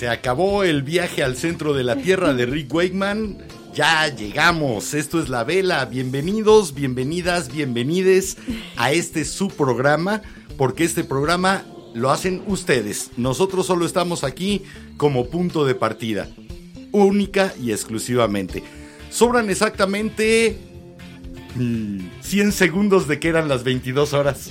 Se acabó el viaje al centro de la Tierra de Rick Wakeman. Ya llegamos. Esto es La Vela. Bienvenidos, bienvenidas, bienvenides a este su programa, porque este programa lo hacen ustedes. Nosotros solo estamos aquí como punto de partida, única y exclusivamente. Sobran exactamente 100 segundos de que eran las 22 horas.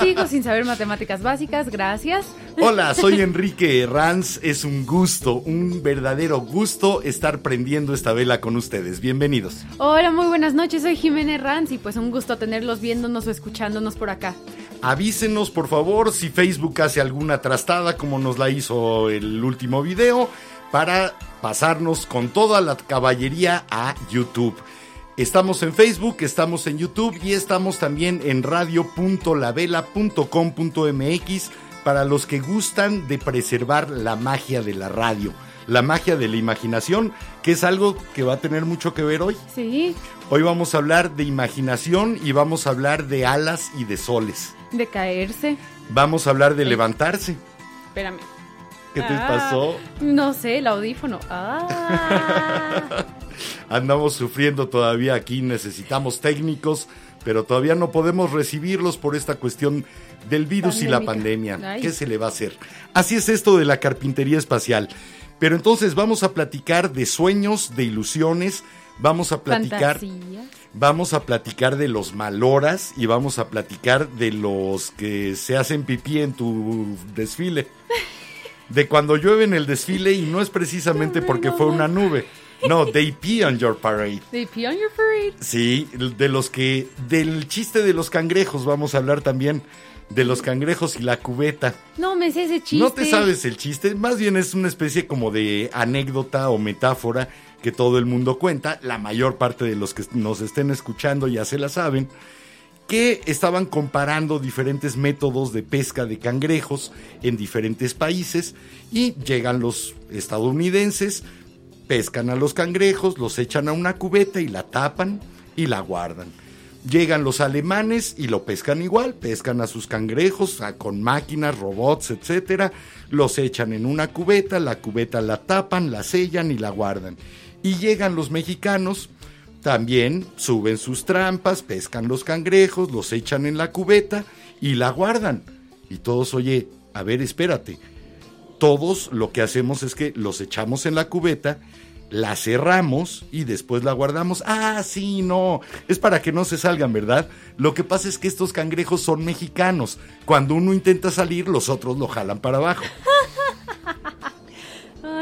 Sigo sin saber matemáticas básicas, gracias. Hola, soy Enrique Herranz. Es un gusto, un verdadero gusto estar prendiendo esta vela con ustedes. Bienvenidos. Hola, muy buenas noches. Soy Jimena Herranz y pues un gusto tenerlos viéndonos o escuchándonos por acá. Avísenos, por favor, si Facebook hace alguna trastada como nos la hizo el último video para pasarnos con toda la caballería a YouTube. Estamos en Facebook, estamos en YouTube y estamos también en radio.lavela.com.mx para los que gustan de preservar la magia de la radio, la magia de la imaginación, que es algo que va a tener mucho que ver hoy. Sí. Hoy vamos a hablar de imaginación y vamos a hablar de alas y de soles. De caerse. Vamos a hablar de levantarse. Espérame. ¿Qué te Ah, pasó? No sé, el audífono. Ah. Andamos sufriendo todavía aquí, necesitamos técnicos, pero todavía no podemos recibirlos por esta cuestión del virus y la pandemia. Ay. ¿Qué se le va a hacer? Así es esto de la carpintería espacial. Pero entonces vamos a platicar de sueños, de ilusiones, vamos a platicar, Fantasía. vamos a platicar de los maloras y vamos a platicar de los que se hacen pipí en tu desfile. De cuando llueve en el desfile y no es precisamente porque fue una nube. No, they pee on your parade. They pee on your parade. Sí, de los que. Del chiste de los cangrejos vamos a hablar también. De los cangrejos y la cubeta. No me sé ese chiste. No te sabes el chiste, más bien es una especie como de anécdota o metáfora que todo el mundo cuenta. La mayor parte de los que nos estén escuchando ya se la saben. Estaban comparando diferentes métodos de pesca de cangrejos en diferentes países. Y llegan los estadounidenses, pescan a los cangrejos, los echan a una cubeta y la tapan y la guardan. Llegan los alemanes y lo pescan igual, pescan a sus cangrejos con máquinas, robots, etcétera, los echan en una cubeta, la cubeta la tapan, la sellan y la guardan. Y llegan los mexicanos, también suben sus trampas, pescan los cangrejos, los echan en la cubeta y la guardan. Y todos, oye, a ver, espérate, todos lo que hacemos es que los echamos en la cubeta, la cerramos y después la guardamos. Ah, sí, no, es para que no se salgan, ¿verdad? Lo que pasa es que estos cangrejos son mexicanos. Cuando uno intenta salir, los otros lo jalan para abajo.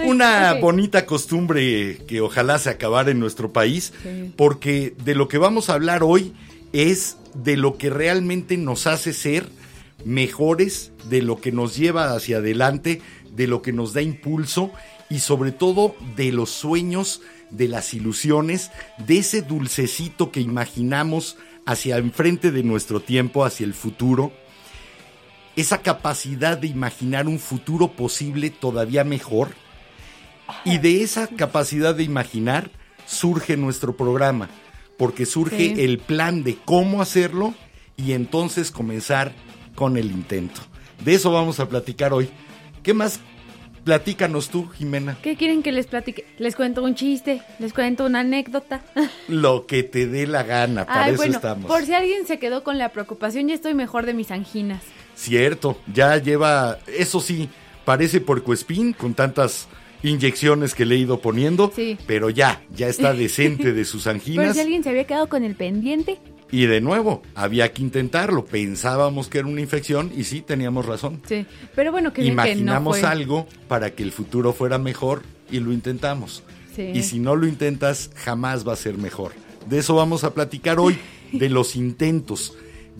Una bonita costumbre que ojalá se acabara en nuestro país, Sí. porque de lo que vamos a hablar hoy es de lo que realmente nos hace ser mejores, de lo que nos lleva hacia adelante, de lo que nos da impulso y sobre todo de los sueños, de las ilusiones, de ese dulcecito que imaginamos hacia enfrente de nuestro tiempo, hacia el futuro esa capacidad de imaginar un futuro posible todavía mejor. Y de esa capacidad de imaginar surge nuestro programa, porque surge Sí. el plan de cómo hacerlo y entonces comenzar con el intento. De eso vamos a platicar hoy. ¿Qué más Platícanos tú, Jimena. ¿Qué quieren que les platique? Les cuento un chiste, les cuento una anécdota. Lo que te dé la gana, para Ay, eso bueno, estamos. por si alguien se quedó con la preocupación, ya estoy mejor de mis anginas. Cierto, ya lleva, eso sí, parece porcoespín con tantas inyecciones que le he ido poniendo, Sí. pero ya, ya está decente de sus Por anginas. si alguien se había quedado con el pendiente, Y de nuevo, había que intentarlo. Pensábamos que era una infección y sí, teníamos razón. sí. Pero bueno, que bien que no Imaginamos fue. algo para que el futuro fuera mejor y lo intentamos. Sí. Y si no lo intentas, jamás va a ser mejor. De eso vamos a platicar hoy, de los intentos,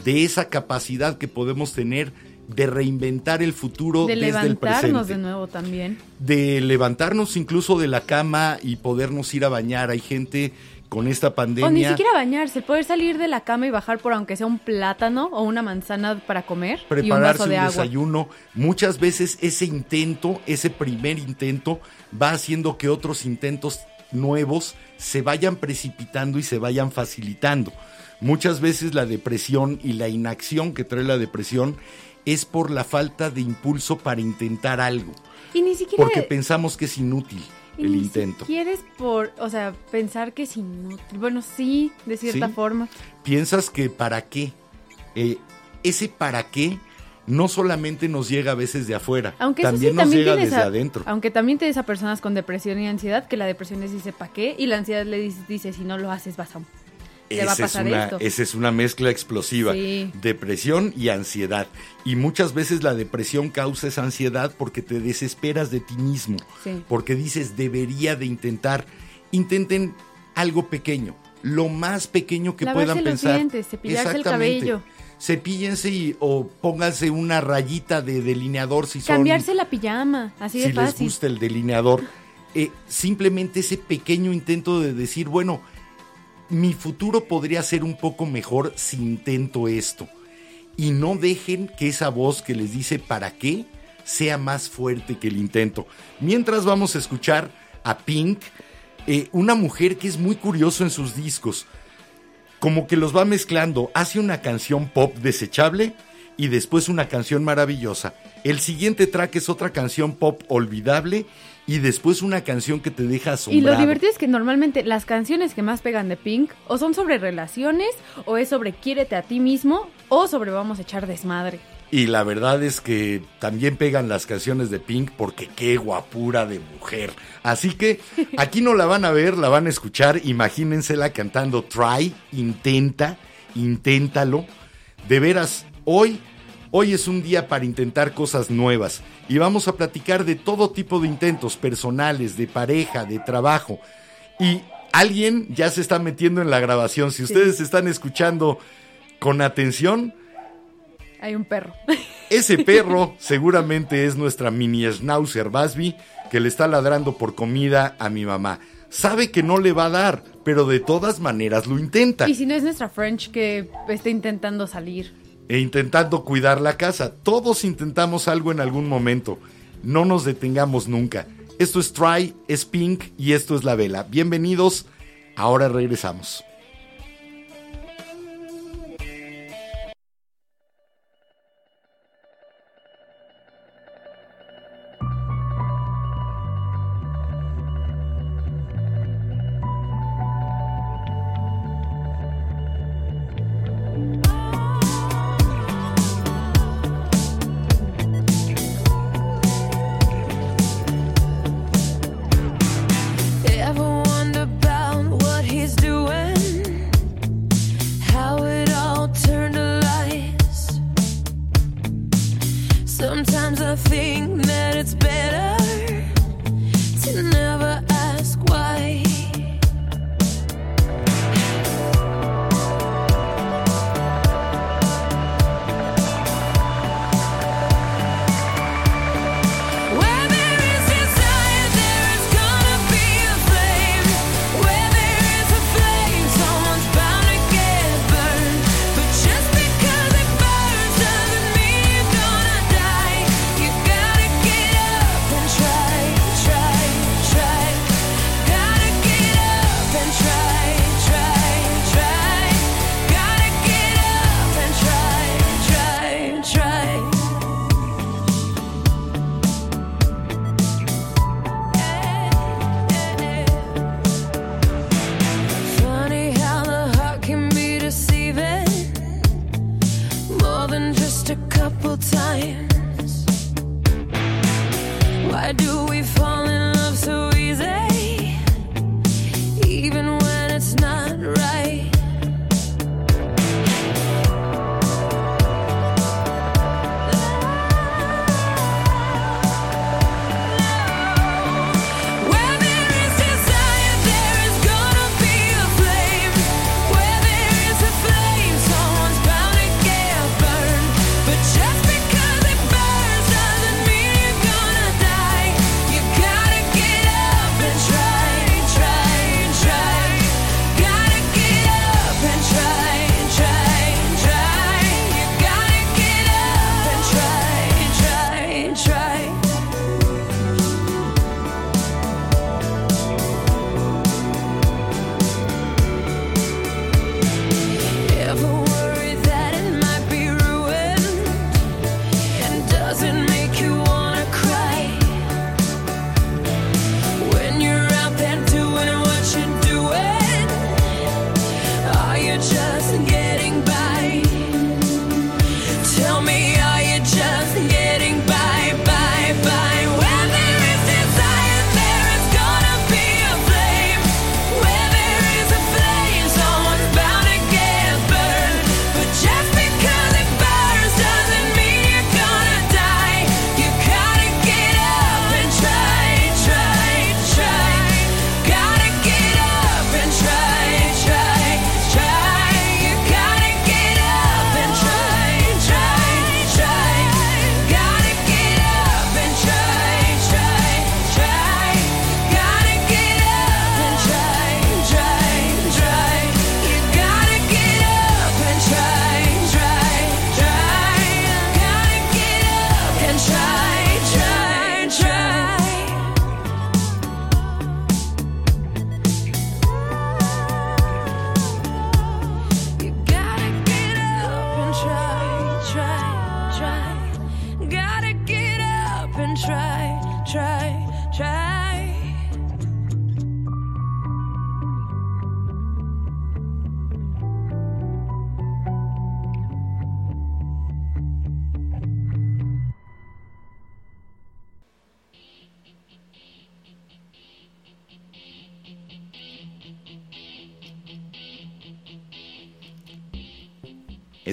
de esa capacidad que podemos tener de reinventar el futuro de desde el levantarnos presente. de nuevo también. De levantarnos incluso de la cama y podernos ir a bañar. Hay gente con esta pandemia. O ni siquiera bañarse, poder salir de la cama y bajar por aunque sea un plátano o una manzana para comer y un prepararse vaso un, de agua. desayuno. Muchas veces ese intento, ese primer intento, va haciendo que otros intentos nuevos se vayan precipitando y se vayan facilitando. Muchas veces la depresión y la inacción que trae la depresión es por la falta de impulso para intentar algo, Y ni siquiera porque pensamos que es inútil y el ni intento. siquiera es por, o sea, pensar que es inútil. Bueno, sí, de cierta Sí. forma. piensas que para qué. Eh, ese para qué no solamente nos llega a veces de afuera, Aunque también sí, nos también llega desde a, adentro. Aunque también tienes a personas con depresión y ansiedad, que la depresión les dice ¿para qué? Y la ansiedad le dice, dice si no lo haces vas a... Esa es una, esa es una mezcla explosiva. Sí. Depresión y ansiedad. Y muchas veces la depresión causa esa ansiedad porque te desesperas de ti mismo. Sí. Porque dices, debería de intentar. Intenten algo pequeño. Lo más pequeño que Lavarse puedan los pensar. dientes, cepillarse el cabello. Cepíllense y, o pónganse una rayita de delineador si son Cambiarse la pijama, así de si les fácil. gusta el delineador. Eh, simplemente ese pequeño intento de decir, bueno, mi futuro podría ser un poco mejor si intento esto. Y no dejen que esa voz que les dice para qué sea más fuerte que el intento. Mientras vamos a escuchar a Pink, eh, una mujer que es muy curioso en sus discos. Como que los va mezclando. Hace una canción pop desechable y después una canción maravillosa. El siguiente track es otra canción pop olvidable y después una canción que te deja Y asombrado. lo divertido es que normalmente las canciones que más pegan de Pink o son sobre relaciones, o es sobre quiérete a ti mismo, o sobre vamos a echar desmadre. Y la verdad es que también pegan las canciones de Pink porque qué guapura de mujer. Así que aquí no la van a ver, la van a escuchar. Imagínensela cantando Try, intenta, inténtalo. De veras, hoy, hoy es un día para intentar cosas nuevas. Y vamos a platicar de todo tipo de intentos personales, de pareja, de trabajo. Y alguien ya se está metiendo en la grabación. Si ustedes están escuchando con atención, Hay un perro. ese perro seguramente es nuestra mini schnauzer Basby que le está ladrando por comida a mi mamá. Sabe que no le va a dar, pero de todas maneras lo intenta. y si no es nuestra French que está intentando salir. E intentando cuidar la casa. Todos intentamos algo en algún momento. No nos detengamos nunca. Esto es Try, es Pink y esto es La Vela. Bienvenidos. Ahora regresamos.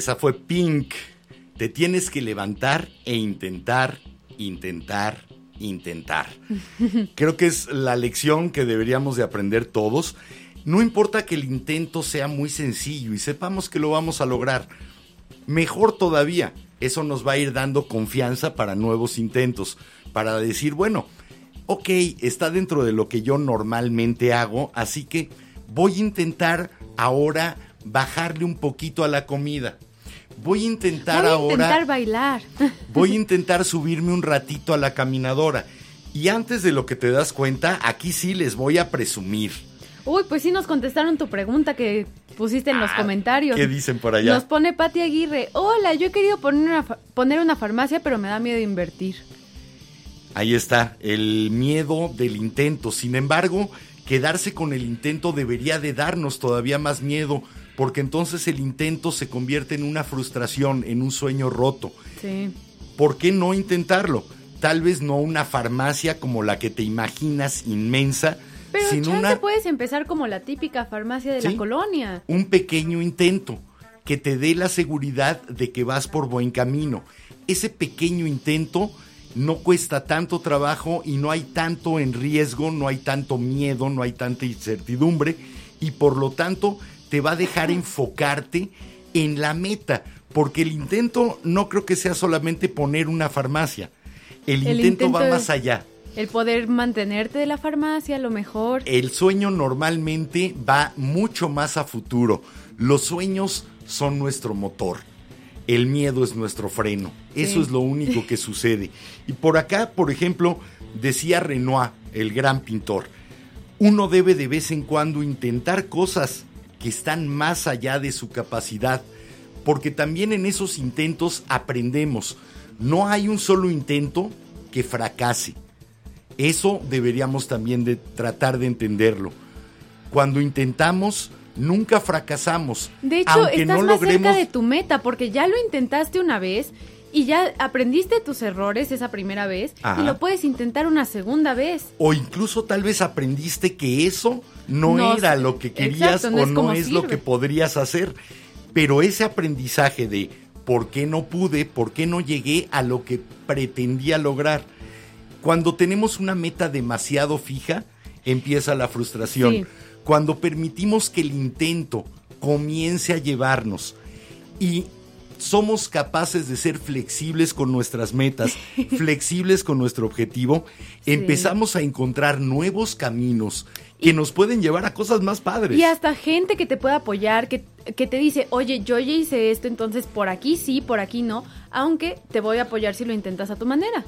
Esa fue Pink. Te tienes que levantar e intentar, intentar, intentar. Creo que es la lección que deberíamos de aprender todos. No importa que el intento sea muy sencillo y sepamos que lo vamos a lograr. Mejor todavía, eso nos va a ir dando confianza para nuevos intentos, para decir, bueno, ok, está dentro de lo que yo normalmente hago, así que voy a intentar ahora bajarle un poquito a la comida. Voy a intentar Voy a ahora... intentar bailar. Voy a intentar subirme un ratito a la caminadora. Y antes de lo que te das cuenta, aquí sí les voy a presumir. Uy, pues sí nos contestaron tu pregunta que pusiste en los Ah, comentarios. ¿Qué dicen por allá? Nos pone Pati Aguirre. Hola, yo he querido poner una, poner una farmacia, pero me da miedo invertir. Ahí está, el miedo del intento. Sin embargo, quedarse con el intento debería de darnos todavía más miedo, porque entonces el intento se convierte en una frustración, en un sueño roto. Sí. ¿Por qué no intentarlo? Tal vez no una farmacia como la que te imaginas inmensa, Pero sino chance una, puedes empezar como la típica farmacia de Sí. la colonia. un pequeño intento que te dé la seguridad de que vas por buen camino. Ese pequeño intento no cuesta tanto trabajo y no hay tanto en riesgo, no hay tanto miedo, no hay tanta incertidumbre y por lo tanto te va a dejar enfocarte en la meta, porque el intento no creo que sea solamente poner una farmacia. El, El intento, va más allá. El poder mantenerte de la farmacia, a lo mejor. El sueño normalmente va mucho más a futuro. Los sueños son nuestro motor. El miedo es nuestro freno. Eso es lo único que sucede. Y por acá, por ejemplo, decía Renoir, el gran pintor, uno debe de vez en cuando intentar cosas que están más allá de su capacidad, porque también en esos intentos aprendemos. No hay un solo intento que fracase. Eso deberíamos también de tratar de entenderlo. Cuando intentamos, nunca fracasamos. De hecho, aunque estás no más logremos cerca de tu meta porque ya lo intentaste una vez y ya aprendiste tus errores esa primera vez Ajá. y lo puedes intentar una segunda vez. o incluso tal vez aprendiste que eso no, No, era lo que querías exacto, no o es no es lo que podrías hacer. Pero ese aprendizaje de por qué no pude, por qué no llegué a lo que pretendía lograr. Cuando tenemos una meta demasiado fija, empieza la frustración. Sí. Cuando permitimos que el intento comience a llevarnos y somos capaces de ser flexibles con nuestras metas, flexibles con nuestro objetivo, Sí. empezamos a encontrar nuevos caminos que nos pueden llevar a cosas más padres. Y hasta gente que te puede apoyar, que, que te dice, oye, yo ya hice esto, entonces por aquí sí, por aquí no, aunque te voy a apoyar si lo intentas a tu manera.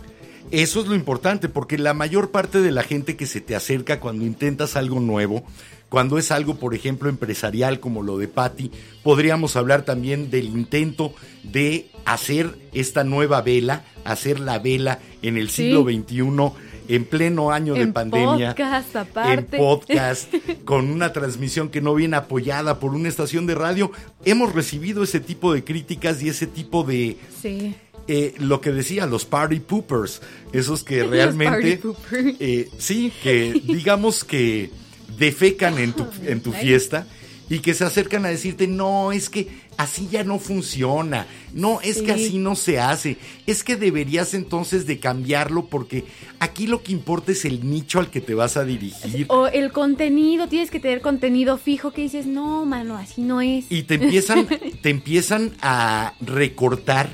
Eso es lo importante, porque la mayor parte de la gente que se te acerca cuando intentas algo nuevo, cuando es algo, por ejemplo, empresarial como lo de Patty, podríamos hablar también del intento de hacer esta nueva vela, hacer la vela en el Sí. siglo XXI, en pleno año de En pandemia. podcast, En aparte. podcast, con una transmisión que no viene apoyada por una estación de radio. Hemos recibido ese tipo de críticas y ese tipo de, Sí. eh, lo que decía, los party poopers, esos que Los realmente, party eh, sí, que digamos que defecan en tu, en tu fiesta y que se acercan a decirte, no, es que así ya no funciona, no, es que Sí. así no se hace, es que deberías entonces de cambiarlo porque aquí lo que importa es el nicho al que te vas a dirigir. O el contenido, tienes que tener contenido fijo que dices, no, mano, así no es. Y te empiezan, te empiezan a recortar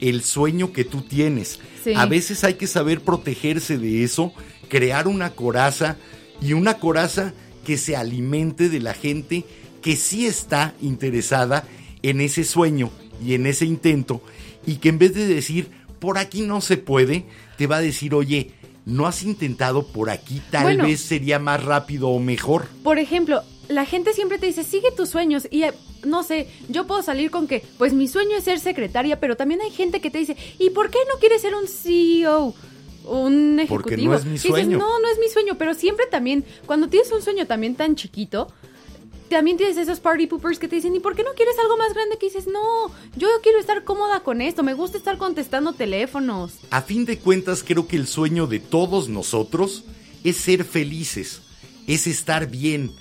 el sueño que tú tienes. Sí. A veces hay que saber protegerse de eso, crear una coraza y una coraza que se alimente de la gente que sí está interesada en ese sueño y en ese intento y que en vez de decir por aquí no se puede, te va a decir, oye, no has intentado por aquí, tal Bueno. vez sería más rápido o mejor. Por ejemplo, la gente siempre te dice, sigue tus sueños. Y eh, no sé, yo puedo salir con que, pues mi sueño es ser secretaria, pero también hay gente que te dice, ¿y por qué no quieres ser un CEO? Un ejecutivo. Porque no es mi Y dices, sueño. no, no es mi sueño, pero siempre también, cuando tienes un sueño también tan chiquito, también tienes esos party poopers que te dicen, ¿y por qué no quieres algo más grande? Que dices, no, yo quiero estar cómoda con esto, me gusta estar contestando teléfonos. A fin de cuentas, creo que el sueño de todos nosotros es ser felices, es estar bien,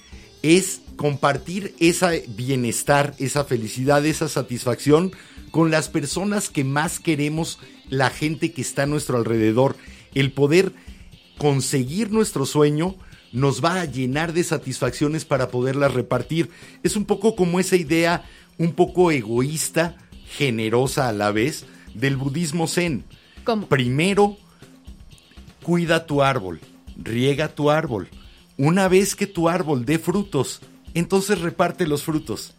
es compartir ese bienestar, esa felicidad, esa satisfacción con las personas que más queremos, la gente que está a nuestro alrededor. El poder conseguir nuestro sueño nos va a llenar de satisfacciones para poderlas repartir. Es un poco como esa idea un poco egoísta, generosa a la vez, del budismo zen. ¿Cómo? Primero, cuida tu árbol, riega tu árbol. Una vez que tu árbol dé frutos, entonces reparte los frutos.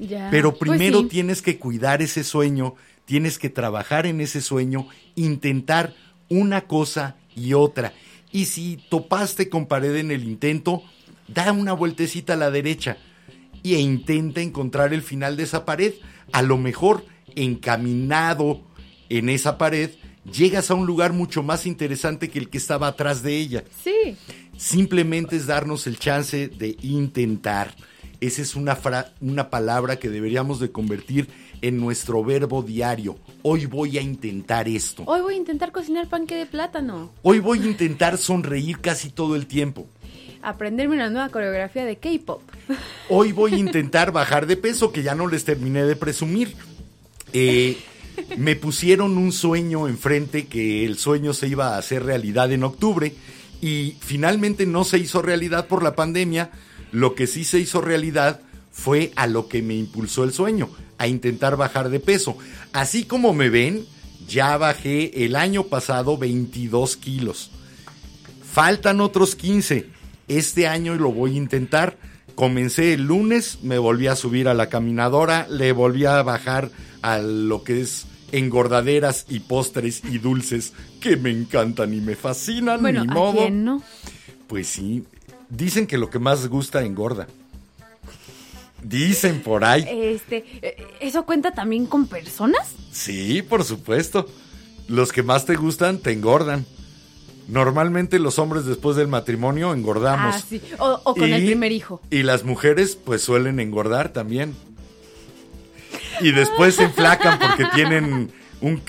Ya, Pero pues primero sí. tienes que cuidar ese sueño, tienes que trabajar en ese sueño, intentar una cosa y otra. Y si topaste con pared en el intento, da una vueltecita a la derecha e intenta encontrar el final de esa pared. A lo mejor, encaminado en esa pared, llegas a un lugar mucho más interesante que el que estaba atrás de ella. Sí. Simplemente es darnos el chance de intentar. Esa es una, fra- una palabra que deberíamos de convertir en nuestro verbo diario. Hoy voy a intentar esto. Hoy voy a intentar cocinar panque de plátano. Hoy voy a intentar sonreír casi todo el tiempo. Aprenderme una nueva coreografía de K-pop. Hoy voy a intentar bajar de peso, que ya no les terminé de presumir. Eh, me pusieron un sueño enfrente, que el sueño se iba a hacer realidad en octubre, y finalmente no se hizo realidad por la pandemia. Lo que sí se hizo realidad fue a lo que me impulsó el sueño, a intentar bajar de peso. Así como me ven, ya bajé el año pasado 22 kilos. Faltan otros 15. Este año lo voy a intentar. Comencé el lunes, me volví a subir a la caminadora, le volví a bajar a lo que es engordaderas y postres y dulces que me encantan y me fascinan, Bueno, ni ¿a modo. quién no? Pues sí, dicen que lo que más gusta engorda. Dicen por ahí. Este, ¿eso cuenta también con personas? Sí, por supuesto. Los que más te gustan te engordan. Normalmente los hombres después del matrimonio engordamos. Ah, sí. O, o con el Y- primer hijo. Y las mujeres pues suelen engordar también. Y después se enflacan porque tienen un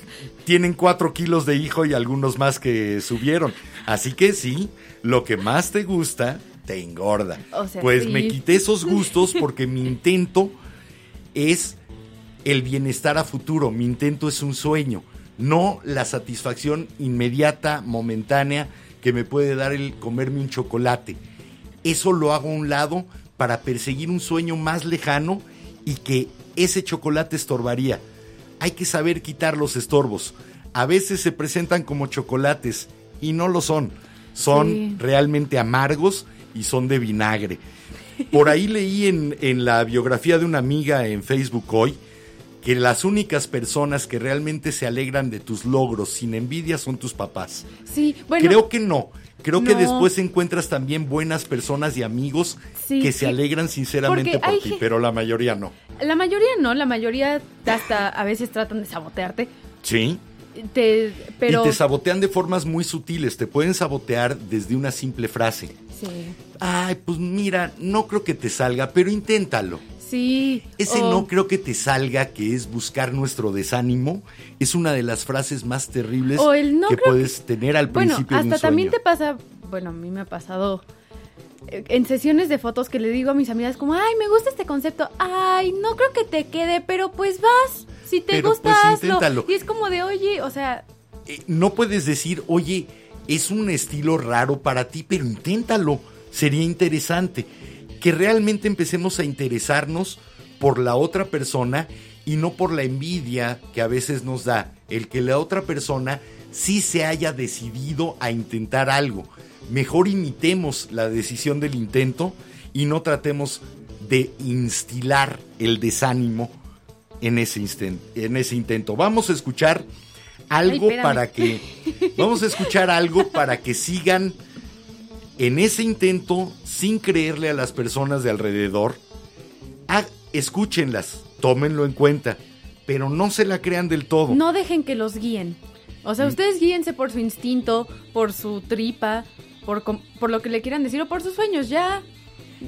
tienen cuatro kilos de hijo y algunos más que subieron. Así que sí, lo que más te gusta te engorda. O sea, pues sí. me quité esos gustos porque mi intento es el bienestar a futuro. Mi intento es un sueño, no la satisfacción inmediata, momentánea, que me puede dar el comerme un chocolate. Eso lo hago a un lado para perseguir un sueño más lejano y que ese chocolate estorbaría. Hay que saber quitar los estorbos. A veces se presentan como chocolates y no lo son. Son Sí. realmente amargos y son de vinagre. Por ahí leí en, en la biografía de una amiga en Facebook hoy que las únicas personas que realmente se alegran de tus logros sin envidia son tus papás. Sí, bueno. Creo que no. Creo que después encuentras también buenas personas y amigos Sí, que se sí. alegran sinceramente Porque por ti, pero la mayoría no. La mayoría no, la mayoría hasta a veces tratan de sabotearte. Sí. Te, pero. Y te sabotean de formas muy sutiles. Te pueden sabotear desde una simple frase. Sí. Ay, pues mira, no creo que te salga, pero inténtalo. Sí. Ese no creo que te salga, que es buscar nuestro desánimo, es una de las frases más terribles O el no que puedes tener al Bueno, principio de hasta un también sueño. te pasa. Bueno, a mí me ha pasado. eh, En sesiones de fotos que le digo a mis amigas como, ay, me gusta este concepto, ay, no creo que te quede, pero pues vas, si te Pero, gusta, pues, hazlo. inténtalo. Y es como de, oye, o sea, Eh, no puedes decir, oye, es un estilo raro para ti, pero inténtalo. Sería interesante. Que realmente empecemos a interesarnos por la otra persona y no por la envidia que a veces nos da. El que la otra persona sí se haya decidido a intentar algo. Mejor imitemos la decisión del intento y no tratemos de instilar el desánimo en ese, en ese intento. Vamos a escuchar algo para que vamos a escuchar algo para que sigan en ese intento sin creerle a las personas de alrededor. Ah, escúchenlas, tómenlo en cuenta, pero no se la crean del todo. no dejen que los guíen. O Mm. sea, ustedes guíense por su instinto, por su tripa, por, por lo que le quieran decir o por sus sueños. Ya,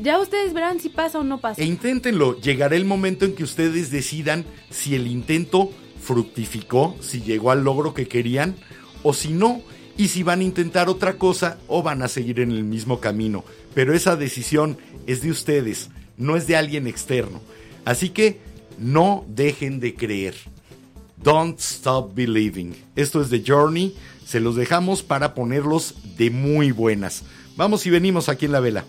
ya ustedes verán si pasa o no pasa. E inténtenlo, llegará el momento en que ustedes decidan si el intento fructificó, si llegó al logro que querían o si no, y si van a intentar otra cosa o van a seguir en el mismo camino. Pero esa decisión es de ustedes, no es de alguien externo. Así que no dejen de creer. Don't stop believing. Esto es The Journey. Se los dejamos para ponerlos de muy buenas. Vamos y venimos aquí en la vela.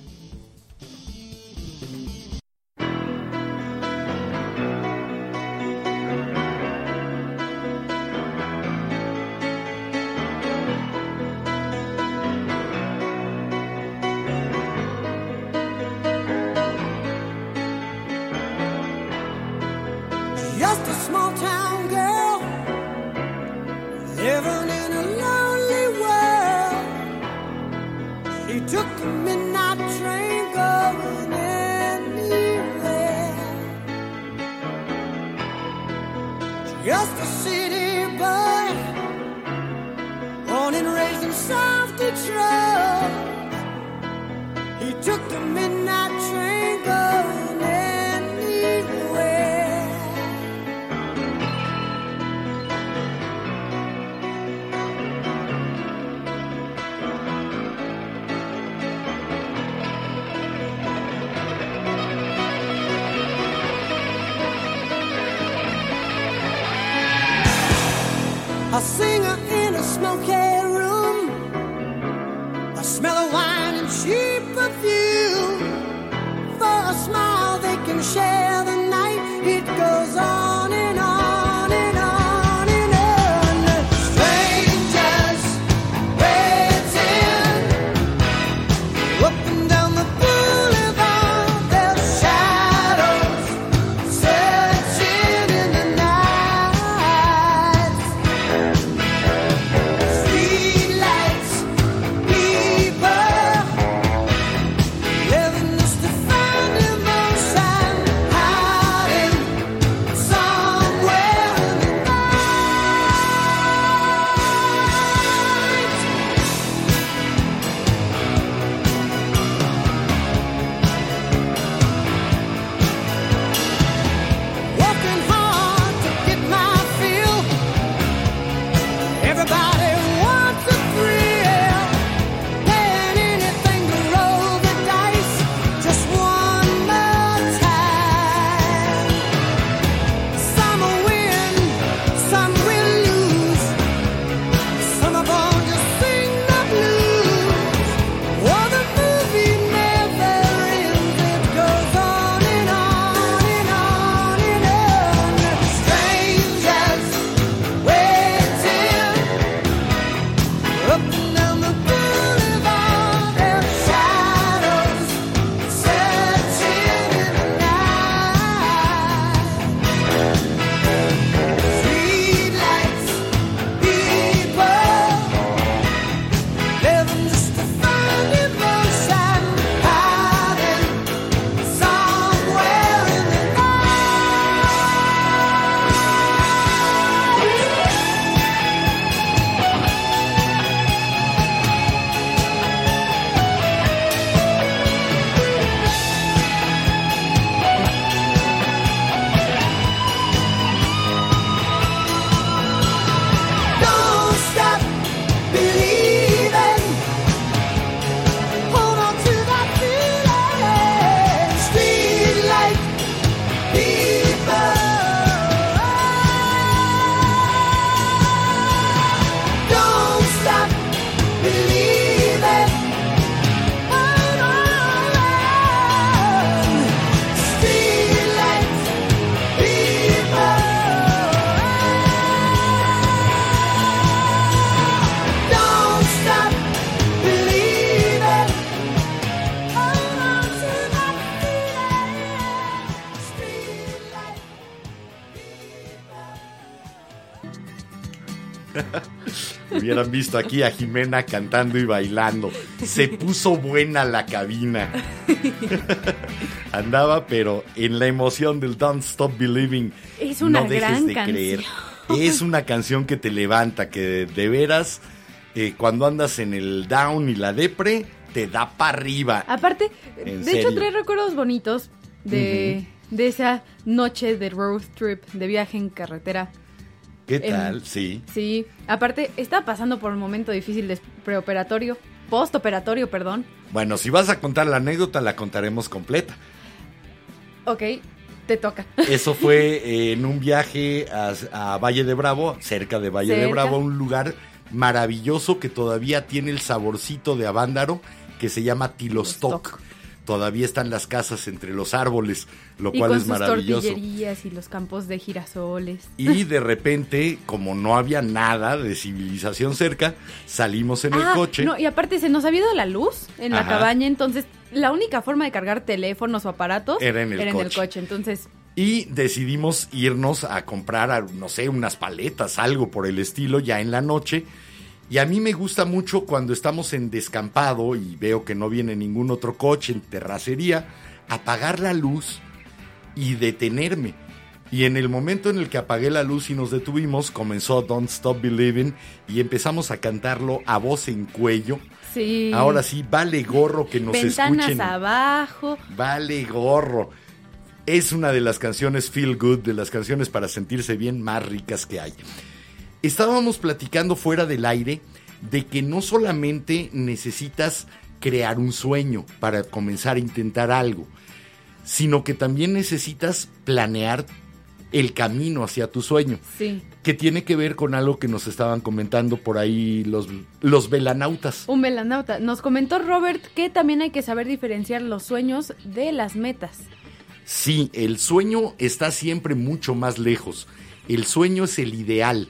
Hubieran visto aquí a Jimena cantando y bailando. Se puso buena la cabina. Andaba, pero en la emoción del Don't Stop Believing. Es una no dejes gran de canción. creer. Es una canción que te levanta, que de, de veras, eh, cuando andas en el down y la depre, te da para arriba. Aparte, En de hecho trae recuerdos bonitos de, de esa noche de road trip, de viaje en carretera. ¿Qué em, tal? Sí. Sí, aparte estaba pasando por un momento difícil de preoperatorio, postoperatorio, perdón. Bueno, si vas a contar la anécdota, la contaremos completa. Ok, te toca. Eso fue eh, en un viaje a, a Valle de Bravo, cerca de Valle de. Bravo, un lugar maravilloso que todavía tiene el saborcito de Avándaro, que se llama Tilostoc. Todavía están las casas entre los árboles, lo y cual con es sus maravilloso. tortillerías y los campos de girasoles. Y de repente, como no había nada de civilización cerca, salimos en el Ah, coche. No, y aparte se nos ha ido la luz en la Ajá. cabaña, entonces la única forma de cargar teléfonos o aparatos Era en el coche. Entonces, Y decidimos irnos a comprar, no sé, unas paletas, algo por el estilo, ya en la noche. Y a mí me gusta mucho cuando estamos en descampado y veo que no viene ningún otro coche en terracería, apagar la luz y detenerme. Y en el momento en el que apagué la luz y nos detuvimos, comenzó Don't Stop Believing y empezamos a cantarlo a voz en cuello. sí. Ahora sí, vale gorro que nos Ventanas escuchen. abajo. Vale gorro. Es una de las canciones feel good, de las canciones para sentirse bien más ricas que hay. Estábamos platicando fuera del aire de que no solamente necesitas crear un sueño para comenzar a intentar algo, sino que también necesitas planear el camino hacia tu sueño, Sí. que tiene que ver con algo que nos estaban comentando por ahí los, los velanautas. Un velanauta. Nos comentó Robert que también hay que saber diferenciar los sueños de las metas. Sí, el sueño está siempre mucho más lejos. El sueño es el ideal.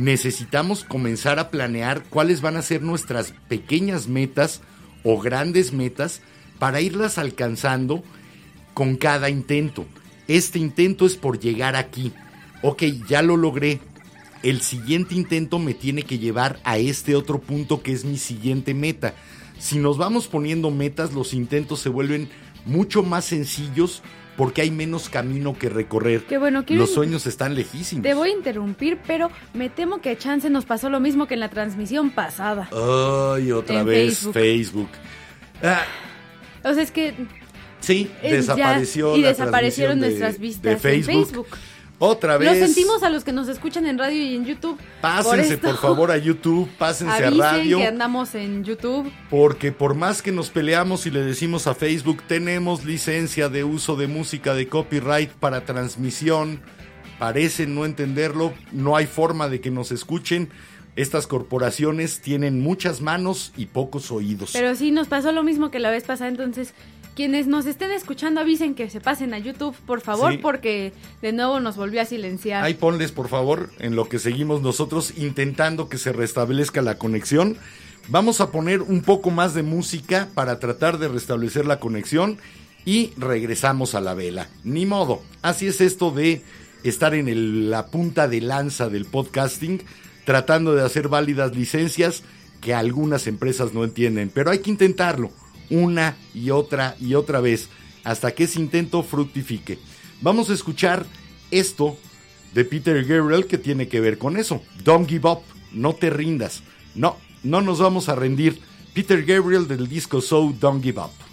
Necesitamos comenzar a planear cuáles van a ser nuestras pequeñas metas o grandes metas para irlas alcanzando con cada intento. Este intento es por llegar aquí. Ok, ya lo logré. El siguiente intento me tiene que llevar a este otro punto que es mi siguiente meta. Si nos vamos poniendo metas, los intentos se vuelven mucho más sencillos porque hay menos camino que recorrer. Qué bueno, quiero- Los sueños están lejísimos. Te voy a interrumpir, pero me temo que a Chance nos pasó lo mismo que en la transmisión pasada. Ay, otra En vez Facebook. Facebook. Ah, O sea, es que sí, Eh, ya, desapareció y la desaparecieron de- nuestras de vistas en Facebook. Otra vez. Lo sentimos a los que nos escuchan en radio y en YouTube. Pásense, por, favor, a YouTube, pásense Avisen a radio. que andamos en YouTube. Porque por más que nos peleamos y le decimos a Facebook, tenemos licencia de uso de música de copyright para transmisión, parecen no entenderlo, no hay forma de que nos escuchen. Estas corporaciones tienen muchas manos y pocos oídos. Pero sí, nos pasó lo mismo que la vez pasada. Entonces, quienes nos estén escuchando, avisen que se pasen a YouTube, por favor, Sí. porque de nuevo nos volvió a silenciar. Ahí ponles, por favor, en lo que seguimos nosotros intentando que se restablezca la conexión. Vamos a poner un poco más de música para tratar de restablecer la conexión y regresamos a la vela. Ni modo, así es esto de estar en el- la punta de lanza del podcasting, tratando de hacer válidas licencias que algunas empresas no entienden, pero hay que intentarlo una y otra y otra vez hasta que ese intento fructifique. Vamos a escuchar esto de Peter Gabriel que tiene que ver con eso. Don't give up, no te rindas. No, no nos vamos a rendir. Peter Gabriel del disco So Don't Give Up.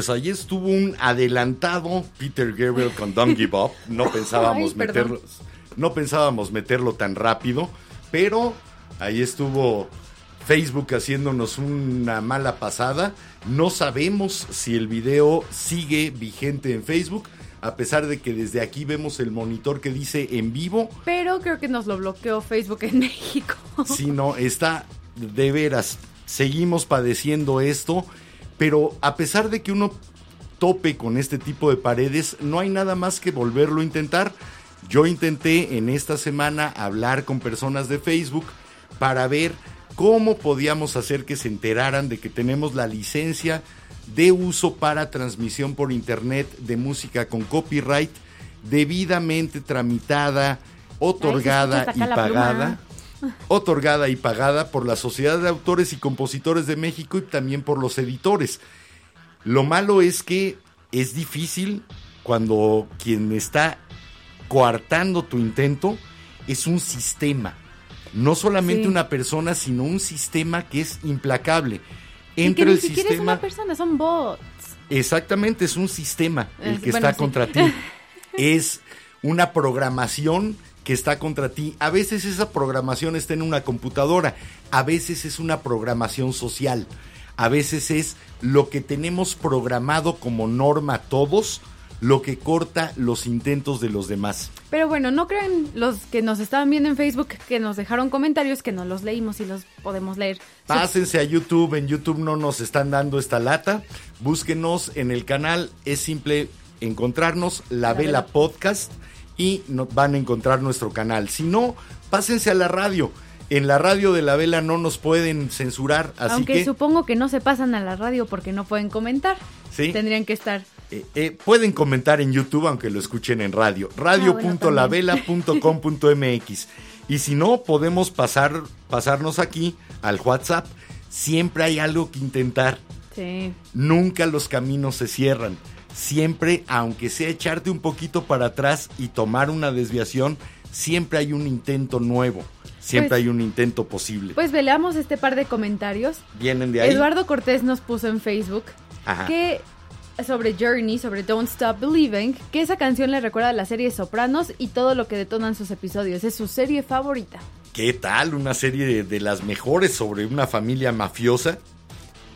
pues allí estuvo un adelantado Peter Gabriel con Don't Give Up. No pensábamos, meterlo, no pensábamos meterlo tan rápido, pero ahí estuvo Facebook haciéndonos una mala pasada. No sabemos si el video sigue vigente en Facebook. A pesar de que desde aquí vemos el monitor que dice en vivo. Pero creo que nos lo bloqueó Facebook en México. Sí, no, está de veras. Seguimos padeciendo esto pero a pesar de que uno tope con este tipo de paredes, no hay nada más que volverlo a intentar. Yo intenté en esta semana hablar con personas de Facebook para ver cómo podíamos hacer que se enteraran de que tenemos la licencia de uso para transmisión por internet de música con copyright debidamente tramitada, otorgada saca y pagada otorgada y pagada por la Sociedad de Autores y Compositores de México y también por los editores. Lo malo es que es difícil cuando quien está coartando tu intento es un sistema. No solamente Sí. una persona, sino un sistema que es implacable. Y que Entre ni el siquiera es sistema... una persona, son bots. Exactamente, es un sistema el que bueno, está sí. contra ti. Es una programación que está contra ti. A veces esa programación está en una computadora, a veces es una programación social, a veces es lo que tenemos programado como norma todos, lo que corta los intentos de los demás. Pero bueno, no crean los que nos estaban viendo en Facebook que nos dejaron comentarios que no los leímos y los podemos leer. Pásense a YouTube, en YouTube no nos están dando esta lata. Búsquenos en el canal, es simple encontrarnos La, La Vela, Vela. Podcast y van a encontrar nuestro canal. Si no, pásense a la radio. En la radio de La Vela no nos pueden censurar, así Aunque que supongo que no se pasan a la radio porque no pueden comentar. Sí. Tendrían que estar. eh, eh, pueden comentar en YouTube aunque lo escuchen en radio. Ah, radio.lavela.com.mx. Y si no, podemos pasar, pasarnos aquí al WhatsApp. Siempre hay algo que intentar. Sí. Nunca los caminos se cierran. Siempre, aunque sea echarte un poquito para atrás y tomar una desviación, siempre hay un intento nuevo. Siempre Pues- hay un intento posible. Pues veamos este par de comentarios. Vienen de ahí. Eduardo Cortés nos puso en Facebook Ajá. que sobre Journey, sobre Don't Stop Believing, que esa canción le recuerda a la serie Sopranos y todo lo que detonan sus episodios. Es su serie favorita. ¿Qué tal? Una serie de, de las mejores sobre una familia mafiosa.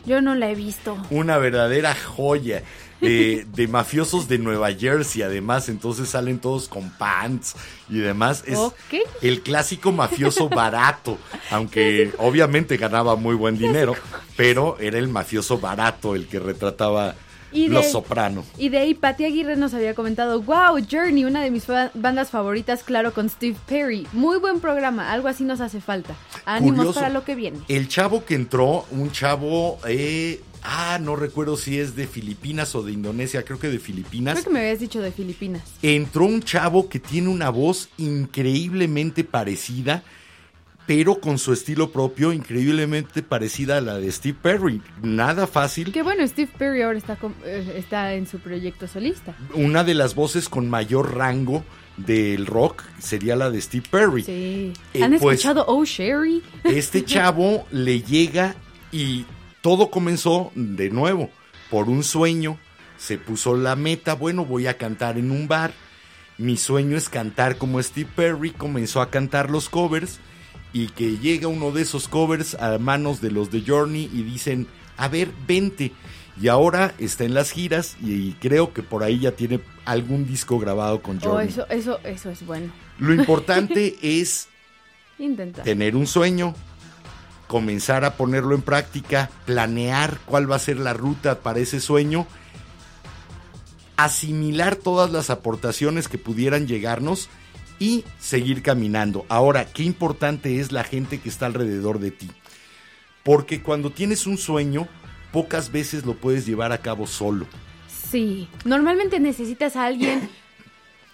Yo no la he visto. Una verdadera joya. De, de mafiosos de Nueva Jersey, además, entonces salen todos con pants y demás. Es Ok. el clásico mafioso barato, aunque obviamente ganaba muy buen dinero, pero era el mafioso barato el que retrataba Y de- Los Soprano. Y de ahí Pati Aguirre nos había comentado, wow, Journey, una de mis bandas favoritas, claro, con Steve Perry. Muy buen programa, algo así nos hace falta. Ánimos Curioso. para lo que viene. El chavo que entró, un chavo, eh, ah, no recuerdo si es de Filipinas o de Indonesia, creo que de Filipinas. Creo que me habías dicho de Filipinas. entró un chavo que tiene una voz increíblemente parecida, pero con su estilo propio, increíblemente parecida a la de Steve Perry. Nada fácil. Que bueno, Steve Perry ahora está, con- eh, está en su proyecto solista. Una de las voces con mayor rango del rock sería la de Steve Perry. Sí. Eh, ¿Han pues- escuchado Oh Sherry? Este chavo le llega y todo comenzó de nuevo por un sueño. Se puso la meta, bueno, voy a cantar en un bar. Mi sueño es cantar como Steve Perry. Comenzó a cantar los covers y que llega uno de esos covers a manos de los de Journey y dicen, a ver, vente. Y ahora está en las giras y creo que por ahí ya tiene algún disco grabado con Oh, Journey. eso, eso, eso es bueno. Lo importante es Intenta. tener un sueño, comenzar a ponerlo en práctica, planear cuál va a ser la ruta para ese sueño, asimilar todas las aportaciones que pudieran llegarnos y seguir caminando. Ahora, qué importante es la gente que está alrededor de ti. Porque cuando tienes un sueño, pocas veces lo puedes llevar a cabo solo. Sí. Normalmente necesitas a alguien,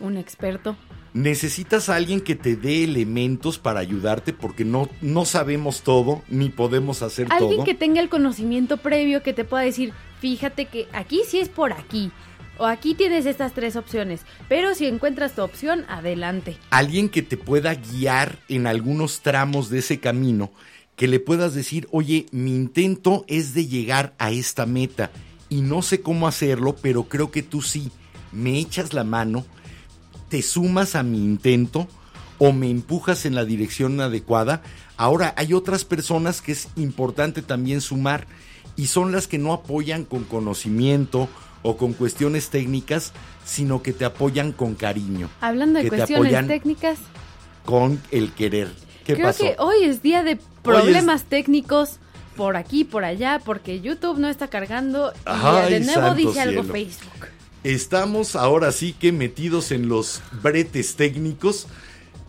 un experto. Necesitas a alguien que te dé elementos para ayudarte porque no, no sabemos todo ni podemos hacer Alguien todo. que tenga el conocimiento previo que te pueda decir, fíjate que aquí sí es por aquí. O aquí tienes estas tres opciones. Pero si encuentras tu opción, adelante. alguien que te pueda guiar en algunos tramos de ese camino, que le puedas decir, oye, mi intento es de llegar a esta meta y no sé cómo hacerlo, pero creo que tú sí, me echas la mano, te sumas a mi intento o me empujas en la dirección adecuada. Ahora, hay otras personas que es importante también sumar y son las que no apoyan con conocimiento o con cuestiones técnicas, sino que te apoyan con cariño, Hablando de cuestiones técnicas, con el querer. ¿Qué creo pasó? que hoy es día de problemas técnicos por aquí, por allá, porque YouTube no está cargando y Ay, de nuevo dice algo cielo. Facebook. Estamos ahora sí que metidos en los bretes técnicos,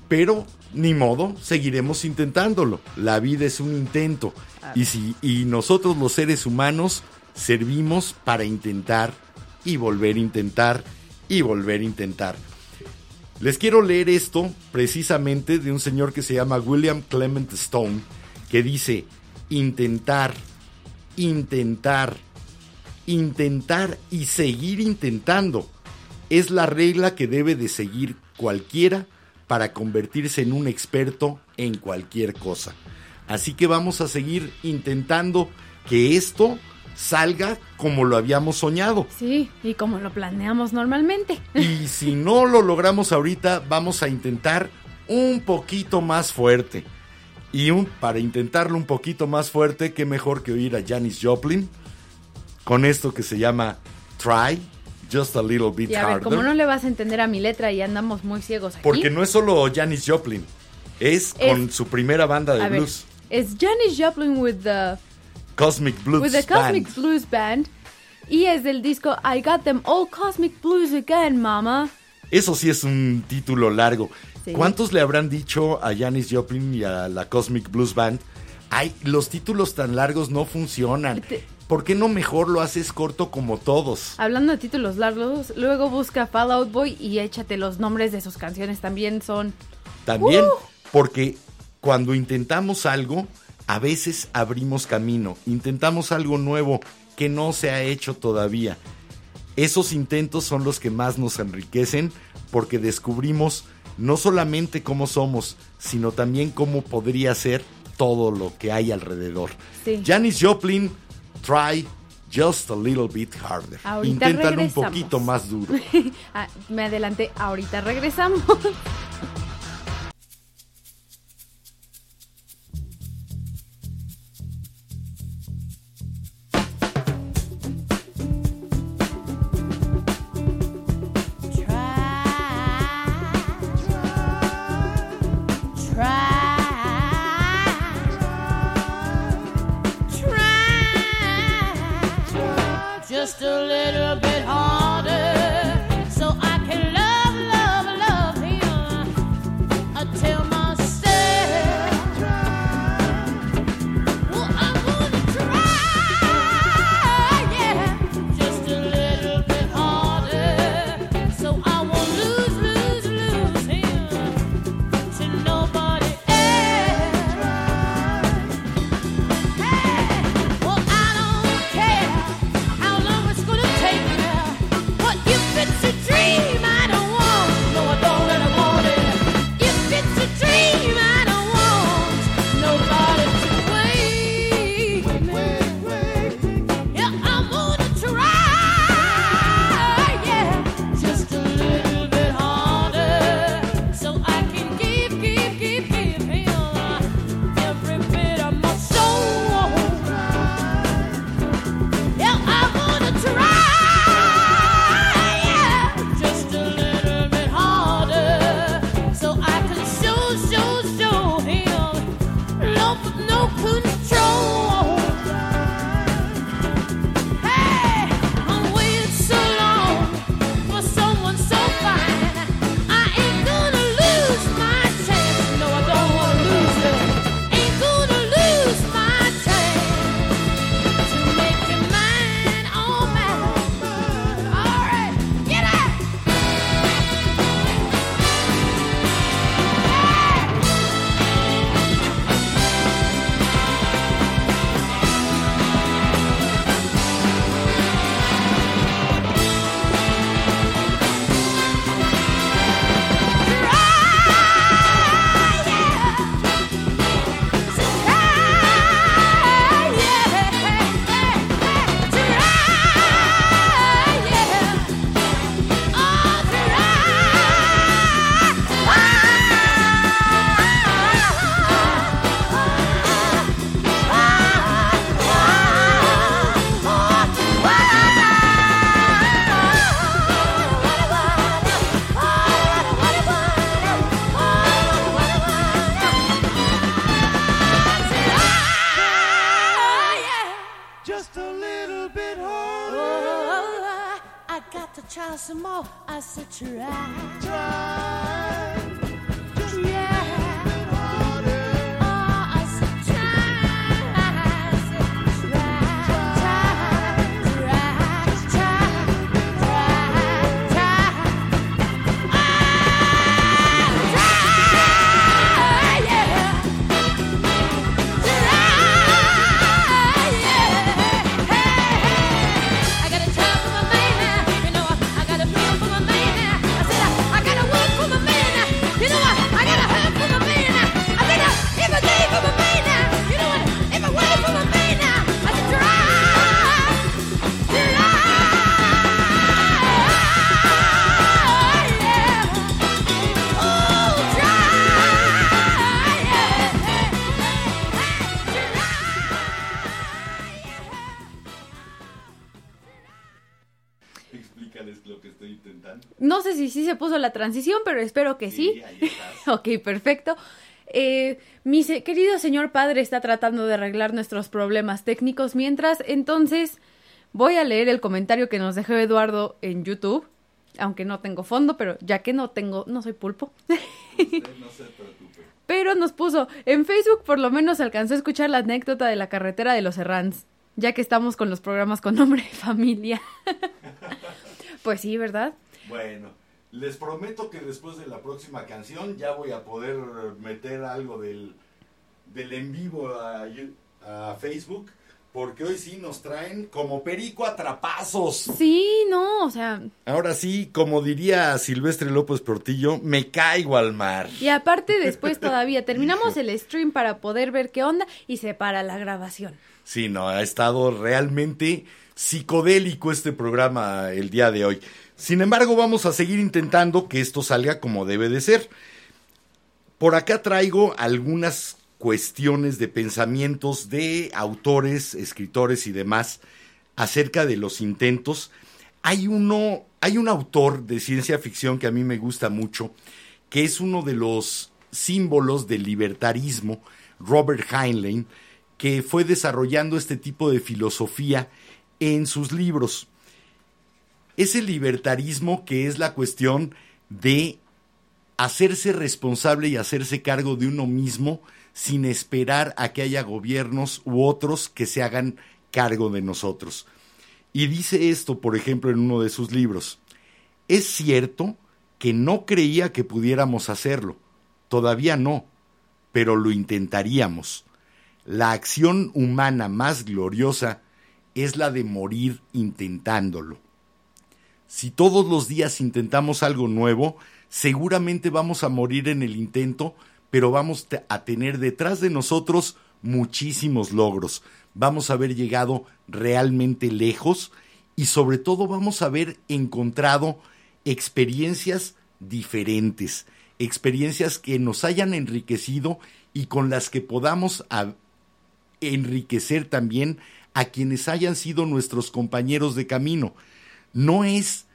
pero ni modo, seguiremos intentándolo. La vida es un intento. Y, si, y nosotros los seres humanos servimos para intentar y volver a intentar y volver a intentar. Les quiero leer esto precisamente de un señor que se llama William Clement Stone, que dice, intentar, intentar, intentar y seguir intentando es la regla que debe de seguir cualquiera para convertirse en un experto en cualquier cosa. Así que vamos a seguir intentando que esto salga como lo habíamos soñado. Sí, y como lo planeamos normalmente. Y si no lo logramos ahorita, vamos a intentar un poquito más fuerte. Y un, para intentarlo un poquito más fuerte, qué mejor que oír a Janis Joplin con esto que se llama Try Just a Little Bit Y a ver, Harder. como no le vas a entender a mi letra y andamos muy ciegos aquí. Porque no es solo Janis Joplin, es, Es- con su primera banda de ver, blues, es Janis Joplin with the Cosmic Blues with the Cosmic Band. Blues Band y es del disco I Got Them All Cosmic Blues Again, Mama. Eso sí es un título largo. Sí. ¿Cuántos le habrán dicho a Janis Joplin y a la Cosmic Blues Band? Ay, los títulos tan largos no funcionan. Te- ¿Por qué no mejor lo haces corto como todos? Hablando de títulos largos, luego busca Fallout Boy y échate los nombres de sus canciones también son También, Uh. porque cuando intentamos algo, a veces abrimos camino. Intentamos algo nuevo que no se ha hecho todavía. Esos intentos son los que más nos enriquecen porque descubrimos no solamente cómo somos, sino también cómo podría ser todo lo que hay alrededor. Sí. Janis Joplin, try just a little bit harder. Ahorita Inténtalo un poquito más duro. Ah, me adelanté, ahorita regresamos. Transición, pero espero que sí. ok, perfecto. Eh, mi se- querido señor padre está tratando de arreglar nuestros problemas técnicos mientras, entonces voy a leer el comentario que nos dejó Eduardo en YouTube, aunque no tengo fondo, pero ya que no tengo, no soy pulpo. Usted no se preocupe. Pero nos puso, en Facebook por lo menos alcanzó a escuchar la anécdota de la carretera de los Serrans, ya que estamos con los programas con nombre y familia. pues sí, ¿verdad? Bueno, les prometo que después de la próxima canción ya voy a poder meter algo del, del en vivo a, Facebook, porque hoy sí nos traen como perico atrapazos. Sí, no, o sea, Ahora sí, como diría Silvestre López Portillo, me caigo al mar. y aparte después todavía terminamos el stream para poder ver qué onda y se para la grabación. Sí, no, ha estado realmente psicodélico este programa el día de hoy. Sin embargo, vamos a seguir intentando que esto salga como debe de ser. Por acá traigo algunas cuestiones de pensamientos de autores, escritores y demás acerca de los intentos. Hay uno, hay un autor de ciencia ficción que a mí me gusta mucho, que es uno de los símbolos del libertarismo, Robert Heinlein, que fue desarrollando este tipo de filosofía en sus libros. Ese libertarismo que es la cuestión de hacerse responsable y hacerse cargo de uno mismo sin esperar a que haya gobiernos u otros que se hagan cargo de nosotros. Y dice esto, por ejemplo, en uno de sus libros. Es cierto que no creía que pudiéramos hacerlo. Todavía no, pero lo intentaríamos. La acción humana más gloriosa es la de morir intentándolo. Si todos los días intentamos algo nuevo, seguramente vamos a morir en el intento, pero vamos a tener detrás de nosotros muchísimos logros. Vamos a haber llegado realmente lejos y sobre todo vamos a haber encontrado experiencias diferentes, experiencias que nos hayan enriquecido y con las que podamos enriquecer también a quienes hayan sido nuestros compañeros de camino. No es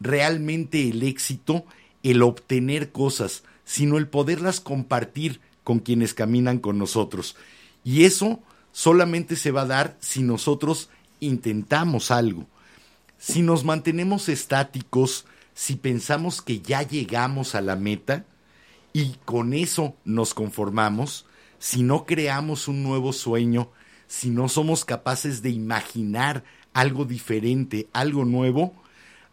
realmente el éxito el obtener cosas, sino el poderlas compartir con quienes caminan con nosotros. Y eso solamente se va a dar si nosotros intentamos algo. Si nos mantenemos estáticos, si pensamos que ya llegamos a la meta y con eso nos conformamos, si no creamos un nuevo sueño, si no somos capaces de imaginar algo diferente, algo nuevo,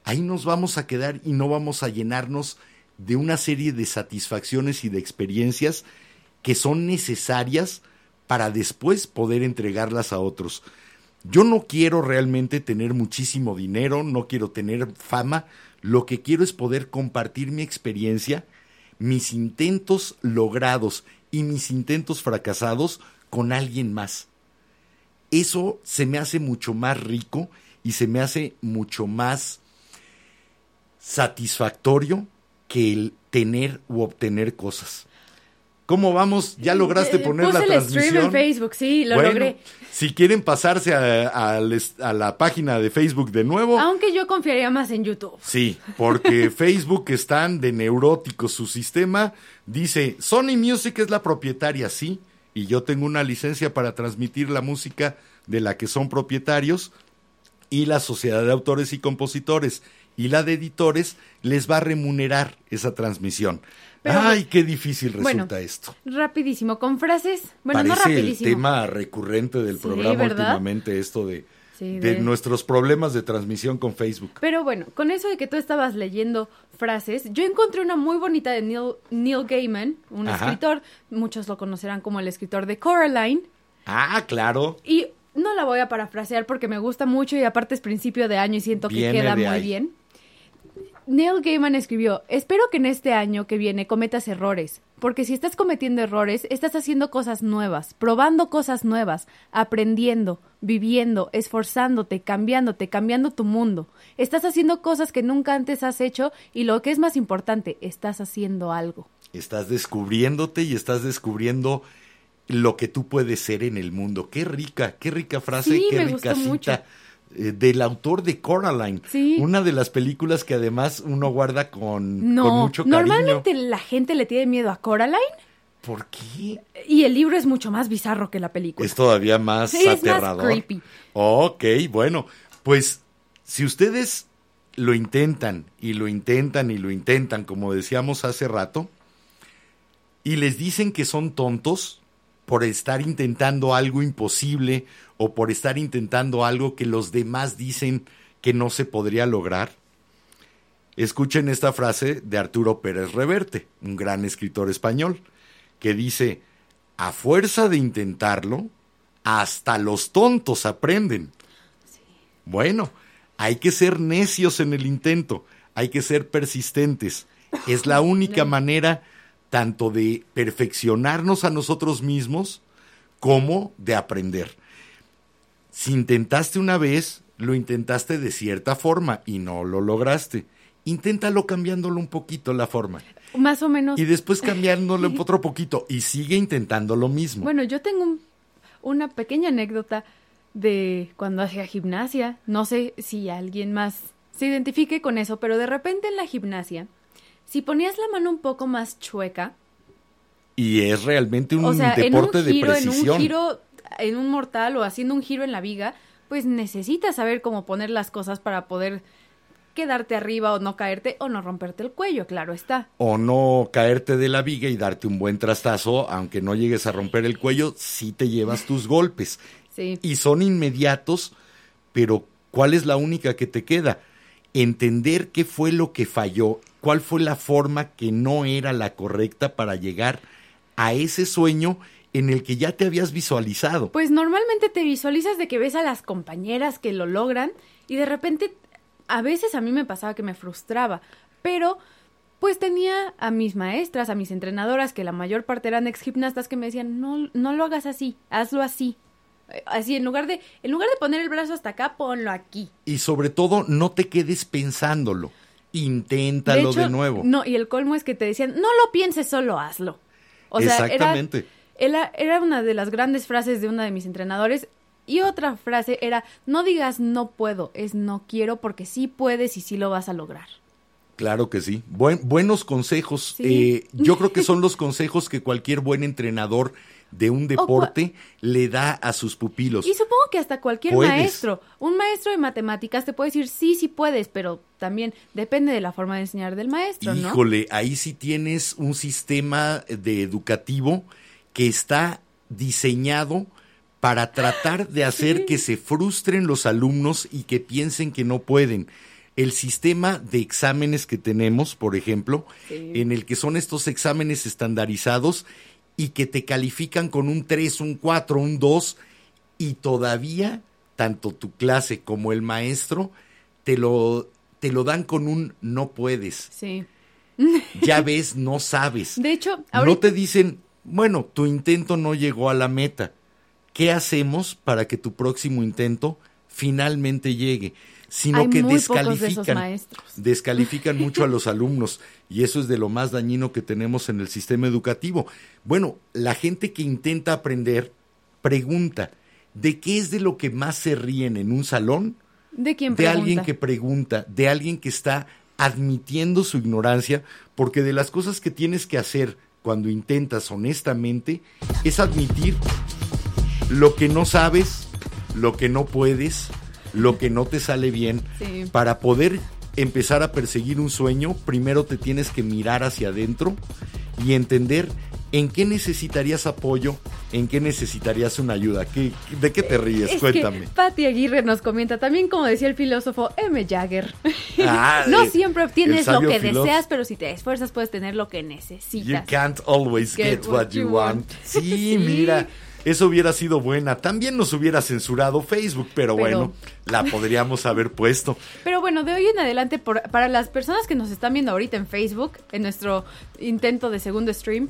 ahí nos vamos a quedar y no vamos a llenarnos de una serie de satisfacciones y de experiencias que son necesarias para después poder entregarlas a otros. Yo no quiero realmente tener muchísimo dinero, no quiero tener fama, lo que quiero es poder compartir mi experiencia, mis intentos logrados y mis intentos fracasados con alguien más. Eso se me hace mucho más rico y se me hace mucho más satisfactorio que el tener u obtener cosas. ¿Cómo vamos? ¿Ya lograste Eh, poner puse la el transmisión? stream en Facebook, sí, lo Bueno, logré. Si quieren pasarse a, a les- a la página de Facebook de nuevo, Aunque yo confiaría más en YouTube. sí, porque Facebook están de neuróticos su sistema. Dice, Sony Music es la propietaria, sí, y yo tengo una licencia para transmitir la música de la que son propietarios y la Sociedad de Autores y Compositores. y la de editores les va a remunerar esa transmisión. Pero- Ay, qué difícil resulta Bueno, esto. Rapidísimo, con frases. Bueno, no Parece el rapidísimo. tema recurrente del Sí, programa ¿verdad? últimamente, esto de, Sí, de de- nuestros problemas de transmisión con Facebook. Pero bueno, con eso de que tú estabas leyendo frases, yo encontré una muy bonita de Neil, Neil Gaiman, un Ajá. escritor, muchos lo conocerán como el escritor de Coraline, Ah, claro. y no la voy a parafrasear porque me gusta mucho y aparte es principio de año y siento que queda muy ahí. bien. Neil Gaiman escribió, espero que en este año que viene cometas errores, porque si estás cometiendo errores, estás haciendo cosas nuevas, probando cosas nuevas, aprendiendo, viviendo, esforzándote, cambiándote, cambiando tu mundo. Estás haciendo cosas que nunca antes has hecho y lo que es más importante, estás haciendo algo. Estás descubriéndote y estás descubriendo lo que tú puedes ser en el mundo. Qué rica, qué rica frase, Sí, qué me rica gustó mucho. Eh, Del autor de Coraline, Sí. una de las películas que además uno guarda con, con No, mucho cariño. normalmente la gente le tiene miedo a Coraline ¿Por qué? y el libro es mucho más bizarro que la película. Es todavía más Sí, es más aterrador. creepy. Ok, bueno, pues si ustedes lo intentan y lo intentan y lo intentan, como decíamos hace rato, y les dicen que son tontos por estar intentando algo imposible o por estar intentando algo que los demás dicen que no se podría lograr, escuchen esta frase de Arturo Pérez Reverte, un gran escritor español, que dice, a fuerza de intentarlo, hasta los tontos aprenden. Bueno, hay que ser necios en el intento, hay que ser persistentes. Es la única manera tanto de perfeccionarnos a nosotros mismos como de aprender. Si intentaste una vez, lo intentaste de cierta forma y no lo lograste. Inténtalo cambiándolo un poquito la forma. Más o menos. Y después cambiándolo otro poquito y sigue intentando lo mismo. Bueno, yo tengo un- una pequeña anécdota de cuando hacía gimnasia. No sé si alguien más se identifique con eso, pero de repente en la gimnasia, si ponías la mano un poco más chueca, y es realmente un o sea, en un deporte de giro, en precisión. un giro, en un mortal o haciendo un giro en la viga, pues necesitas saber cómo poner las cosas para poder quedarte arriba o no caerte o no romperte el cuello, claro está. o no caerte de la viga y darte un buen trastazo, aunque no llegues a romper el cuello, sí te llevas tus golpes. Sí. Y son inmediatos, pero ¿cuál es la única que te queda? Entender qué fue lo que falló, cuál fue la forma que no era la correcta para llegar a ese sueño en el que ya te habías visualizado. Pues normalmente te visualizas de que ves a las compañeras que lo logran y de repente a veces a mí me pasaba que me frustraba, pero pues tenía a mis maestras, a mis entrenadoras, que la mayor parte eran ex gimnastas que me decían, no, no lo hagas así, hazlo así. Eh, Así, en lugar de, en lugar de poner el brazo hasta acá, ponlo aquí. Y sobre todo, no te quedes pensándolo. Inténtalo de, hecho, nuevo. No, y el colmo es que te decían, no lo pienses, solo hazlo. O sea, Exactamente. Era, era una de las grandes frases de una de mis entrenadores. Y otra frase era, no digas no puedo, es no quiero porque sí puedes y sí lo vas a lograr. Claro que sí. Buen- buenos consejos. Sí. Eh, yo creo que son los consejos que cualquier buen entrenador de un deporte le da a sus pupilos. Y supongo que hasta cualquier Puedes. maestro, un maestro de matemáticas te puede decir sí, sí puedes, pero también depende de la forma de enseñar del maestro, ¿no? Híjole, ahí sí tienes un sistema de educativo que está diseñado para tratar de hacer que se frustren los alumnos y que piensen que no pueden. El sistema de exámenes que tenemos, por ejemplo, en el que son estos exámenes estandarizados y que te califican con un 3, un 4, un 2 y todavía tanto tu clase como el maestro te lo te lo dan con un no puedes. Sí. Ya ves, no sabes. De hecho, No ahorita... te dicen, bueno, tu intento no llegó a la meta. ¿Qué hacemos para que tu próximo intento finalmente llegue? Sino Hay que de descalifican, descalifican mucho a los alumnos y eso es de lo más dañino que tenemos en el sistema educativo. Bueno, la gente que intenta aprender pregunta, ¿de qué es de lo que más se ríen en un salón? ¿De quién de alguien que pregunta, de alguien que está admitiendo su ignorancia, porque de las cosas que tienes que hacer cuando intentas honestamente es admitir lo que no sabes, lo que no puedes, lo que no te sale bien, Sí. para poder empezar a perseguir un sueño, primero te tienes que mirar hacia adentro y entender en qué necesitarías apoyo, en qué necesitarías una ayuda. ¿Qué- ¿De qué te ríes? Es Cuéntame. que Patty Aguirre nos comenta también, como decía el filósofo M. Jagger. Ah, no eh, siempre obtienes lo que filósofo. deseas, pero si te esfuerzas puedes tener lo que You necesitas. can't always get, what you want. Sí, Sí. mira, eso hubiera sido buena. También nos hubiera censurado Facebook, pero, Pero- bueno, la podríamos haber puesto. Pero bueno, de hoy en adelante, por- para las personas que nos están viendo ahorita en Facebook, en nuestro intento de segundo stream,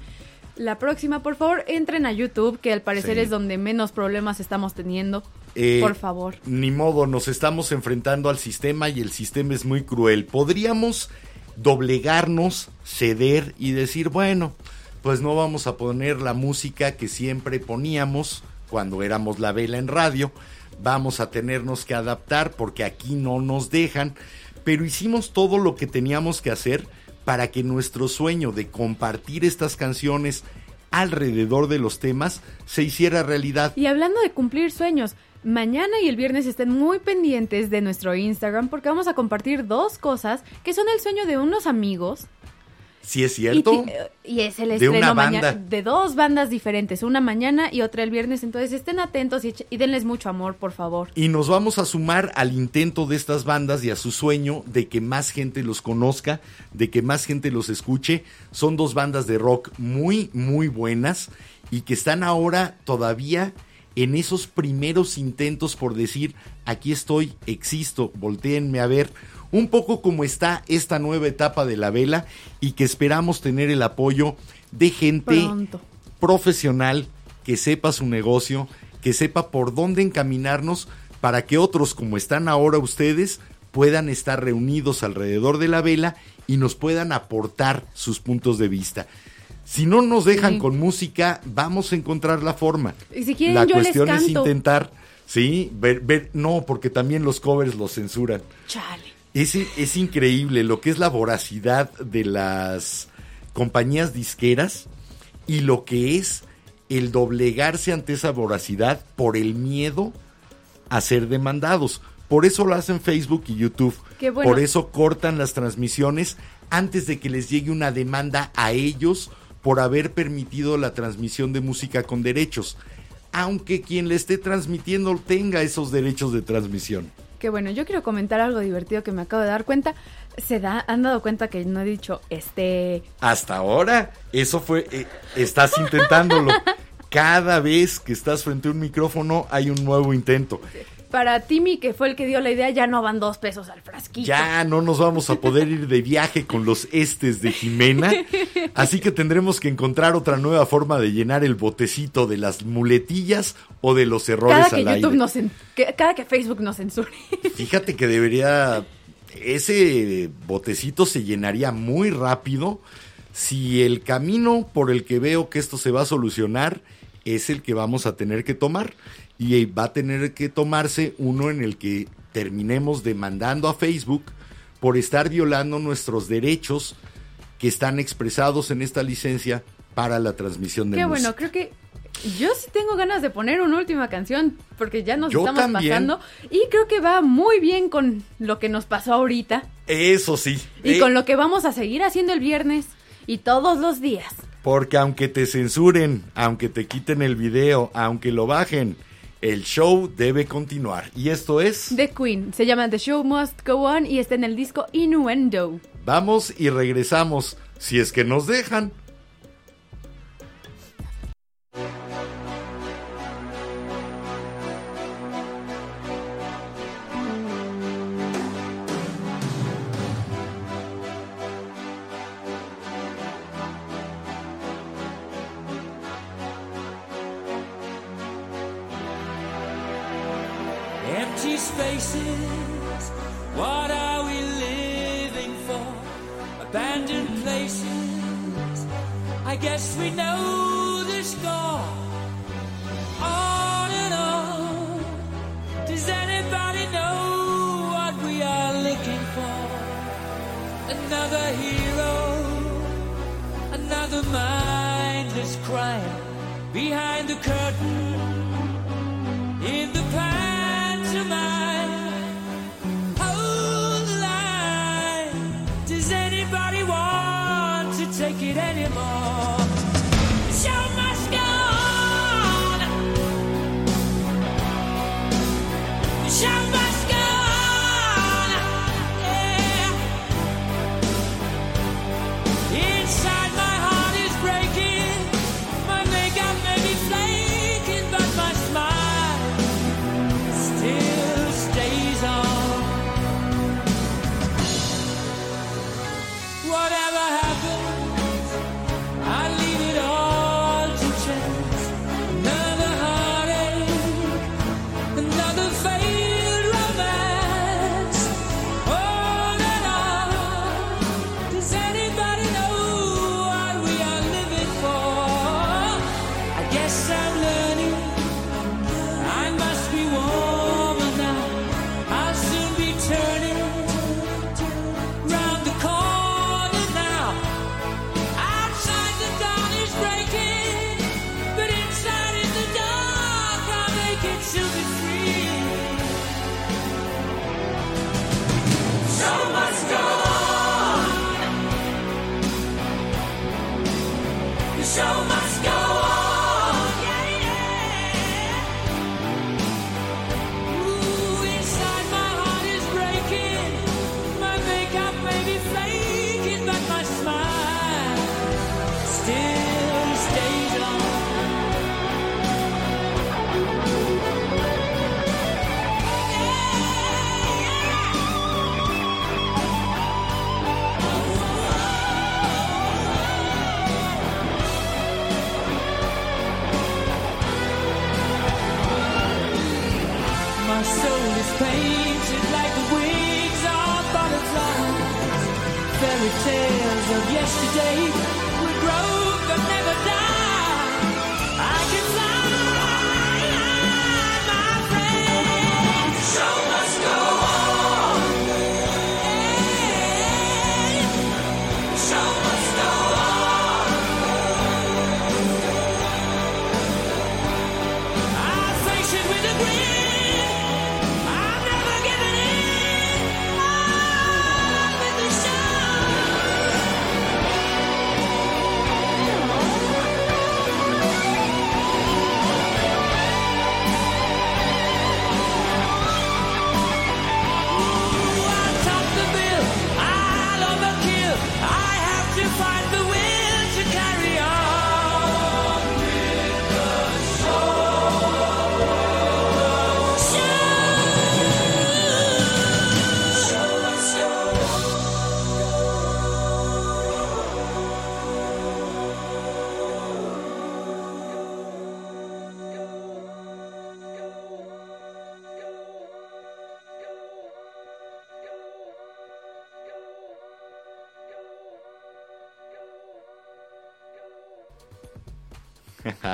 la próxima, por favor, entren a YouTube, que al parecer Sí. es donde menos problemas estamos teniendo. Eh, por favor. Ni modo, nos estamos enfrentando al sistema y el sistema es muy cruel. Podríamos doblegarnos, ceder y decir, bueno, pues no vamos a poner la música que siempre poníamos cuando éramos la vela en radio. Vamos a tenernos que adaptar porque aquí no nos dejan. Pero hicimos todo lo que teníamos que hacer para que nuestro sueño de compartir estas canciones alrededor de los temas se hiciera realidad. Y hablando de cumplir sueños, mañana y el viernes estén muy pendientes de nuestro Instagram porque vamos a compartir dos cosas que son el sueño de unos amigos. Si es cierto. ti- y es el De estreno una mañana banda. de dos bandas diferentes, una mañana y otra el viernes. Entonces estén atentos y, y denles mucho amor, por favor. Y nos vamos a sumar al intento de estas bandas y a su sueño de que más gente los conozca, de que más gente los escuche. Son dos bandas de rock muy, muy buenas y que están ahora todavía en esos primeros intentos por decir, aquí estoy, existo, volteenme a ver. Un poco como está esta nueva etapa de la vela y que esperamos tener el apoyo de gente Pronto. profesional que sepa su negocio, que sepa por dónde encaminarnos para que otros como están ahora ustedes puedan estar reunidos alrededor de la vela y nos puedan aportar sus puntos de vista. Si no nos dejan Sí. con música, vamos a encontrar la forma. Y si quieren, la yo les cuestión es intentar, sí, ver, ver, no, porque también los covers los censuran. Chale. Es, es increíble lo que es la voracidad de las compañías disqueras y lo que es el doblegarse ante esa voracidad por el miedo a ser demandados. Por eso lo hacen Facebook y YouTube. Bueno. Por eso cortan las transmisiones antes de que les llegue una demanda a ellos por haber permitido la transmisión de música con derechos. Aunque quien le esté transmitiendo tenga esos derechos de transmisión. Que bueno, yo quiero comentar algo divertido que me acabo de dar cuenta. Se da, han dado cuenta que no he dicho este. Hasta ahora, eso fue, eh, estás intentándolo. Cada vez que estás frente a un micrófono hay un nuevo intento. Para Timmy, que fue el que dio la idea, ya no van dos pesos al frasquito. Ya no nos vamos a poder ir de viaje con los estes de Jimena, así que tendremos que encontrar otra nueva forma de llenar el botecito de las muletillas o de los errores Cada que al YouTube aire. nos que- cada que Facebook nos censure. Fíjate que debería. Ese botecito se llenaría muy rápido si el camino por el que veo que esto se va a solucionar es el que vamos a tener que tomar. Y va a tener que tomarse uno en el que terminemos demandando a Facebook por estar violando nuestros derechos que están expresados en esta licencia para la transmisión de Qué música. bueno, creo que yo sí tengo ganas de poner una última canción porque ya nos Yo estamos también. pasando y creo que va muy bien con lo que nos pasó ahorita Eso sí. y Eh, con lo que vamos a seguir haciendo el viernes y todos los días. Porque aunque te censuren, aunque te quiten el video, aunque lo bajen, el show debe continuar. Y esto es, The Queen se llama The Show Must Go On y está en el disco Innuendo. vamos y regresamos, si es que nos dejan.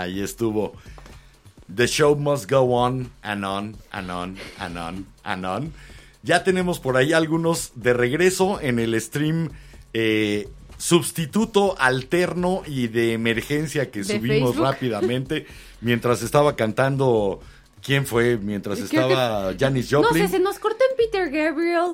Ahí estuvo. The show must go on and on and on and on and on. Ya tenemos por ahí algunos de regreso en el stream eh, sustituto alterno y de emergencia que De subimos Facebook. rápidamente mientras estaba cantando. ¿Quién fue? Mientras Creo estaba Janis No sé, se nos cortó en Peter Gabriel.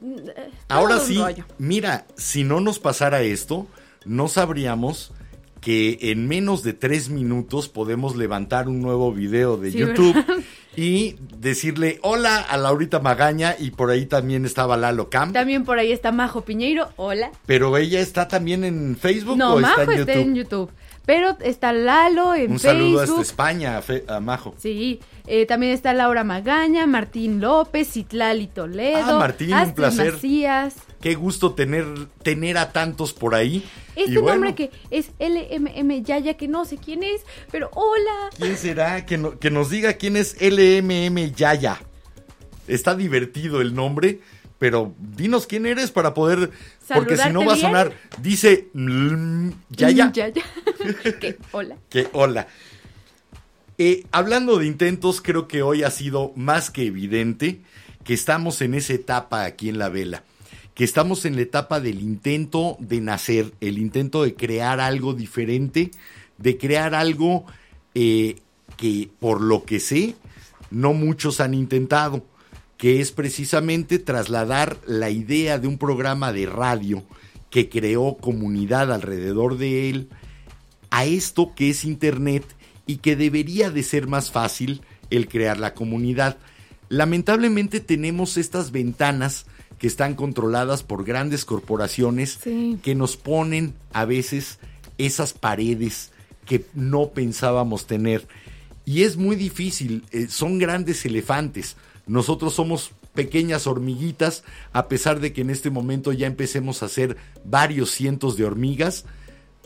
Mm, eh, Ahora sí, rollo. mira, si no nos pasara esto, no sabríamos que en menos de tres minutos podemos levantar un nuevo video de Sí, YouTube ¿verdad? y decirle hola a Laurita Magaña y por ahí también estaba Lalo Camp, También por ahí está Majo Piñeiro. Hola. pero ella está también en Facebook No, o está Majo en está YouTube. en YouTube. Pero está Lalo en Un Facebook. saludo hasta España a, Fe- a Majo. Sí, eh, también está Laura Magaña, Martín López, Citlali Toledo, Ah, Martín, un placer. Macías. Qué gusto tener tener a tantos por ahí. Este Y bueno, nombre que es LMM Yaya, que no sé quién es, pero hola. ¿Quién será? Que, no- que nos diga quién es LMM Yaya. Está divertido el nombre, pero dinos quién eres para poder. Porque si no va a sonar. Dice Yaya. Mm, Yaya. que hola. Que hola. Eh, hablando de intentos, creo que hoy ha sido más que evidente que estamos en esa etapa aquí en la vela. Que estamos en la etapa del intento de nacer, el intento de crear algo diferente, de crear algo eh, que, por lo que sé, no muchos han intentado, que es precisamente trasladar la idea de un programa de radio que creó comunidad alrededor de él, a esto que es Internet y que debería de ser más fácil el crear la comunidad. Lamentablemente tenemos estas ventanas que están controladas por grandes corporaciones Sí. que nos ponen a veces esas paredes que no pensábamos tener. Y es muy difícil, eh, son grandes elefantes. Nosotros somos pequeñas hormiguitas, a pesar de que en este momento ya empecemos a hacer varios cientos de hormigas,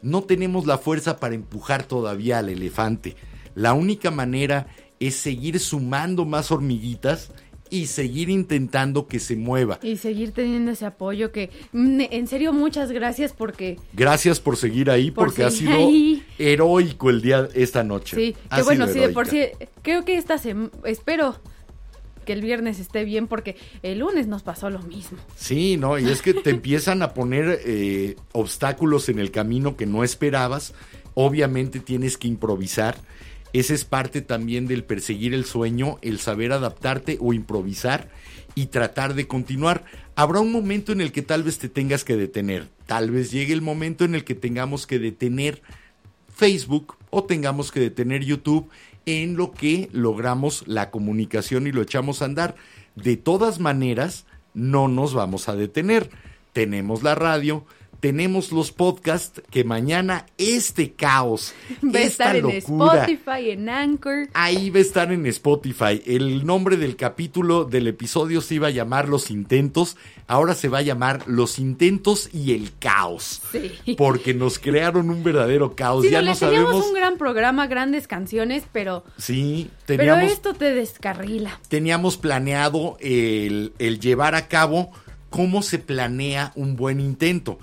no tenemos la fuerza para empujar todavía al elefante. La única manera es seguir sumando más hormiguitas y seguir intentando que se mueva. Y seguir teniendo ese apoyo que, mm, en serio, muchas gracias porque Gracias por seguir ahí Por porque ha sido ahí. heroico el día esta noche. Sí, Ha que bueno, sí, de por sí, creo que esta semana, espero que el viernes esté bien porque el lunes nos pasó lo mismo. Sí, no, y es que te empiezan a poner eh, obstáculos en el camino que no esperabas. Obviamente tienes que improvisar. Esa es parte también del perseguir el sueño, el saber adaptarte o improvisar y tratar de continuar. Habrá un momento en el que tal vez te tengas que detener. Tal vez llegue el momento en el que tengamos que detener Facebook o tengamos que detener YouTube en lo que logramos la comunicación y lo echamos a andar. De todas maneras, no nos vamos a detener. Tenemos la radio, tenemos los podcasts que mañana este caos, Va a esta estar en locura, Spotify, en Anchor. Ahí va a estar en Spotify. El nombre del capítulo del episodio se iba a llamar Los Intentos. Ahora se va a llamar Los Intentos y el Caos. Sí. Porque nos crearon un verdadero caos. Sí, ya no, no teníamos sabemos. un gran programa, grandes canciones, pero, Sí, pero teníamos, esto te descarrila. teníamos planeado el, el llevar a cabo cómo se planea un buen intento.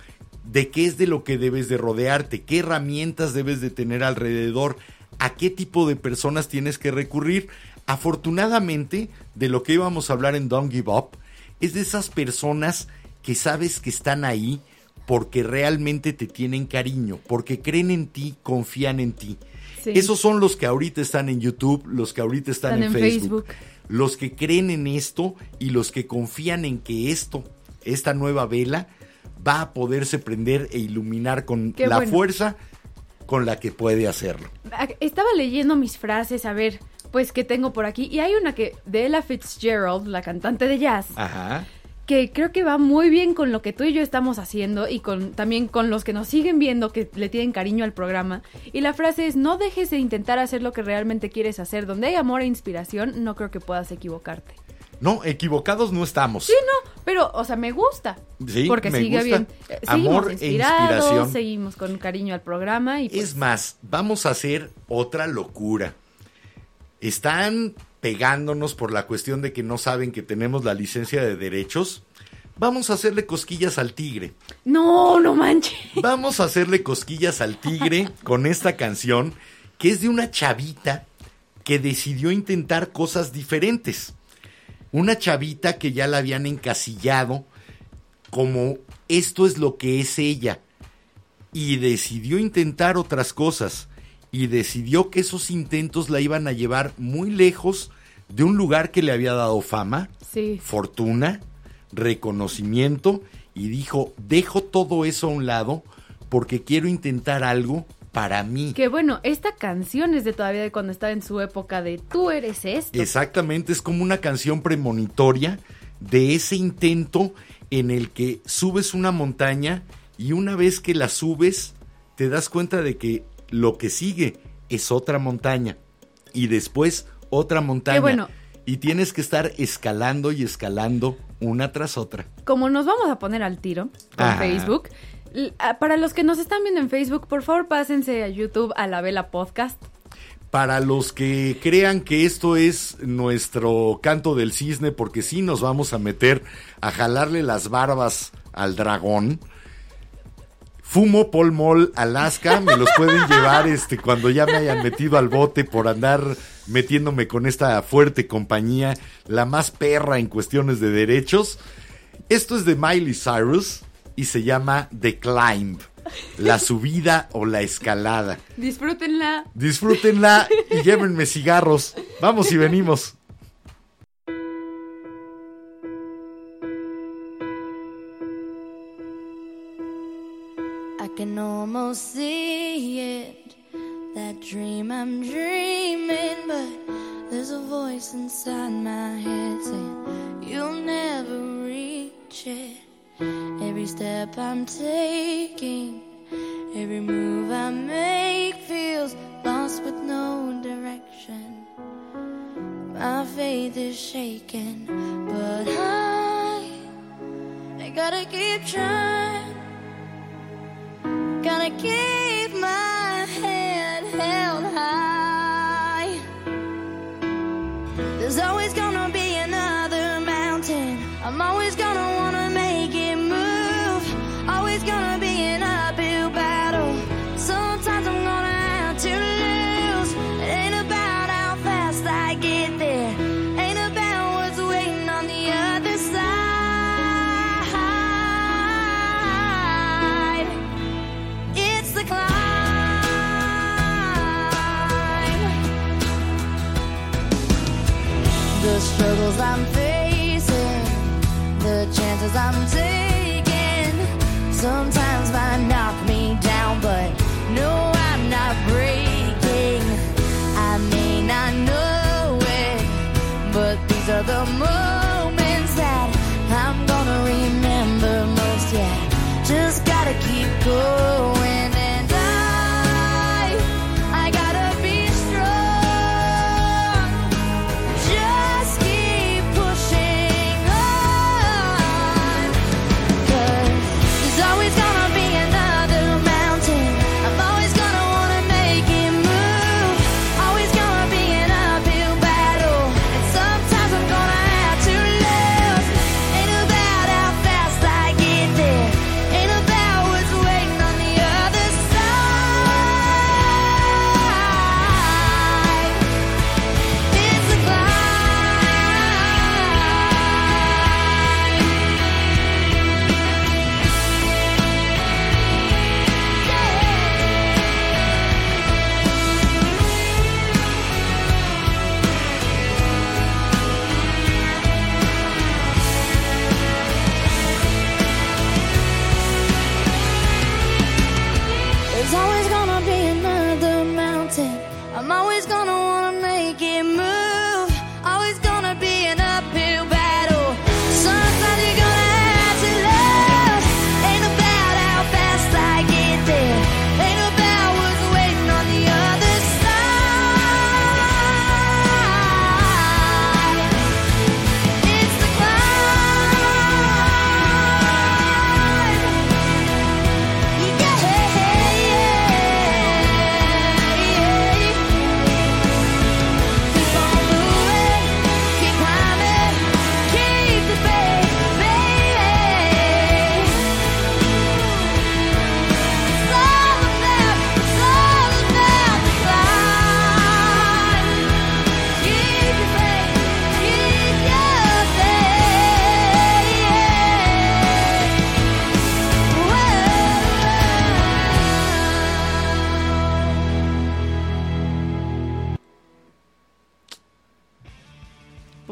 De qué es de lo que debes de rodearte, qué herramientas debes de tener alrededor, a qué tipo de personas tienes que recurrir. Afortunadamente, de lo que íbamos a hablar en Don't Give Up, es de esas personas que sabes que están ahí porque realmente te tienen cariño, porque creen en ti, confían en ti. Sí. Esos son los que ahorita están en YouTube, los que ahorita están, Están en, en Facebook, Facebook. los que creen en esto y los que confían en que esto, esta nueva vela, va a poderse prender e iluminar con Qué la bueno. fuerza con la que puede hacerlo. Ah, Estaba leyendo mis frases, a ver, pues, qué tengo por aquí. Y hay una que, de Ella Fitzgerald, la cantante de jazz, Ajá. que creo que va muy bien con lo que tú y yo estamos haciendo y con también con los que nos siguen viendo que le tienen cariño al programa. Y la frase es, no dejes de intentar hacer lo que realmente quieres hacer. Donde hay amor e inspiración, no creo que puedas equivocarte. No, equivocados no estamos. Sí, no, pero, o sea, me gusta. Sí, porque me sigue gusta. bien. Eh, Amor e inspiración. seguimos con cariño al programa y pues, Es más, vamos a hacer otra locura. Están pegándonos por la cuestión de que no saben que tenemos la licencia de derechos. Vamos a hacerle cosquillas al tigre. No, no manches. Vamos a hacerle cosquillas al tigre con esta canción que es de una chavita que decidió intentar cosas diferentes. Una chavita que ya la habían encasillado como esto es lo que es ella. Y decidió intentar otras cosas. Y decidió que esos intentos la iban a llevar muy lejos de un lugar que le había dado fama, Sí. fortuna, reconocimiento y dijo, dejo todo eso a un lado porque quiero intentar algo para mí. Que bueno, esta canción es de todavía de cuando estaba en su época de tú eres esto. Exactamente, es como una canción premonitoria de ese intento en el que subes una montaña y una vez que la subes te das cuenta de que lo que sigue es otra montaña y después otra montaña. bueno. Y tienes que estar escalando y escalando una tras otra. Como nos vamos a poner al tiro con. Facebook, para los que nos están viendo en Facebook, por favor pásense a YouTube a la Vela Podcast. Para los que crean que esto es nuestro canto del cisne, porque sí nos vamos a meter a jalarle las barbas al dragón. Fumo Pol Mol Alaska, me los pueden llevar este cuando ya me hayan metido al bote por andar metiéndome con esta fuerte compañía, la más perra en cuestiones de derechos. Esto es de Miley Cyrus y se llama The Climb, la subida o la escalada. Disfrútenla. Disfrútenla y llévenme cigarros. Vamos y venimos. I can almost see it, that dream I'm dreaming, but there's a voice inside my head saying you'll never reach it. Every step I'm taking, every move I make feels lost with no direction. My faith is shaken, but I, I gotta keep trying. Gonna keep my head held high. There's always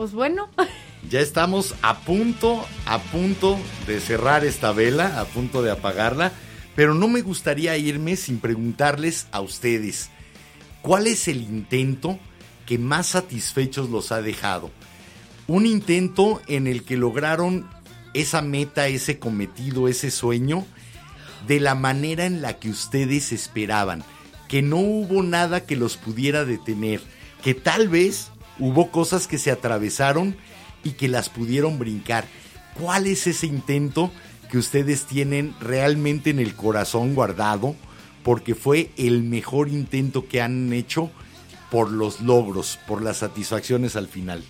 Pues bueno, Ya estamos a punto, a punto de cerrar esta vela, a punto de apagarla, pero no me gustaría irme sin preguntarles a ustedes, ¿cuál es el intento que más satisfechos los ha dejado? Un intento en el que lograron esa meta, ese cometido, ese sueño, de la manera en la que ustedes esperaban, que no hubo nada que los pudiera detener, que tal vez hubo cosas que se atravesaron y que las pudieron brincar. ¿Cuál es ese intento que ustedes tienen realmente en el corazón guardado? Porque fue el mejor intento que han hecho por los logros, por las satisfacciones al final.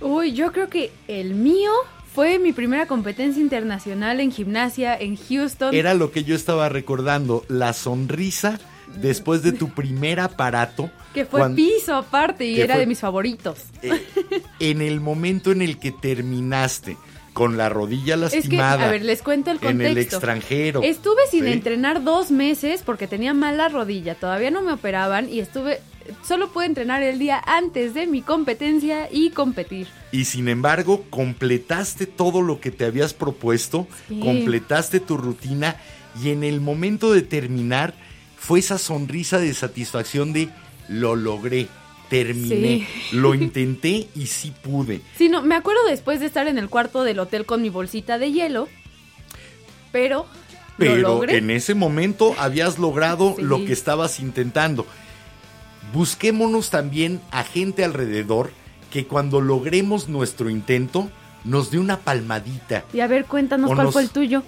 uy, yo creo que el mío fue mi primera competencia internacional en gimnasia en Houston. Era lo que yo estaba recordando, la sonrisa después de tu primer aparato. que fue piso aparte y era fue- de mis favoritos. eh, en el momento en el que terminaste con la rodilla Es que, lastimada a ver, les cuento el en el contexto. extranjero. Estuve sin ¿sí? entrenar dos meses porque tenía mala rodilla. Todavía no me operaban y estuve. Solo pude entrenar el día antes de mi competencia y competir. Y sin embargo, completaste todo lo que te habías propuesto, Sí. completaste tu rutina y en el momento de terminar fue esa sonrisa de satisfacción de lo logré, terminé, lo intenté y sí pude. Sí, no, me acuerdo después de estar en el cuarto del hotel con mi bolsita de hielo. Pero. lo Pero logré. en ese momento habías logrado Sí. lo que estabas intentando. Busquémonos también a gente alrededor que cuando logremos nuestro intento nos dé una palmadita. Y a ver, cuéntanos cuál nos- fue el tuyo.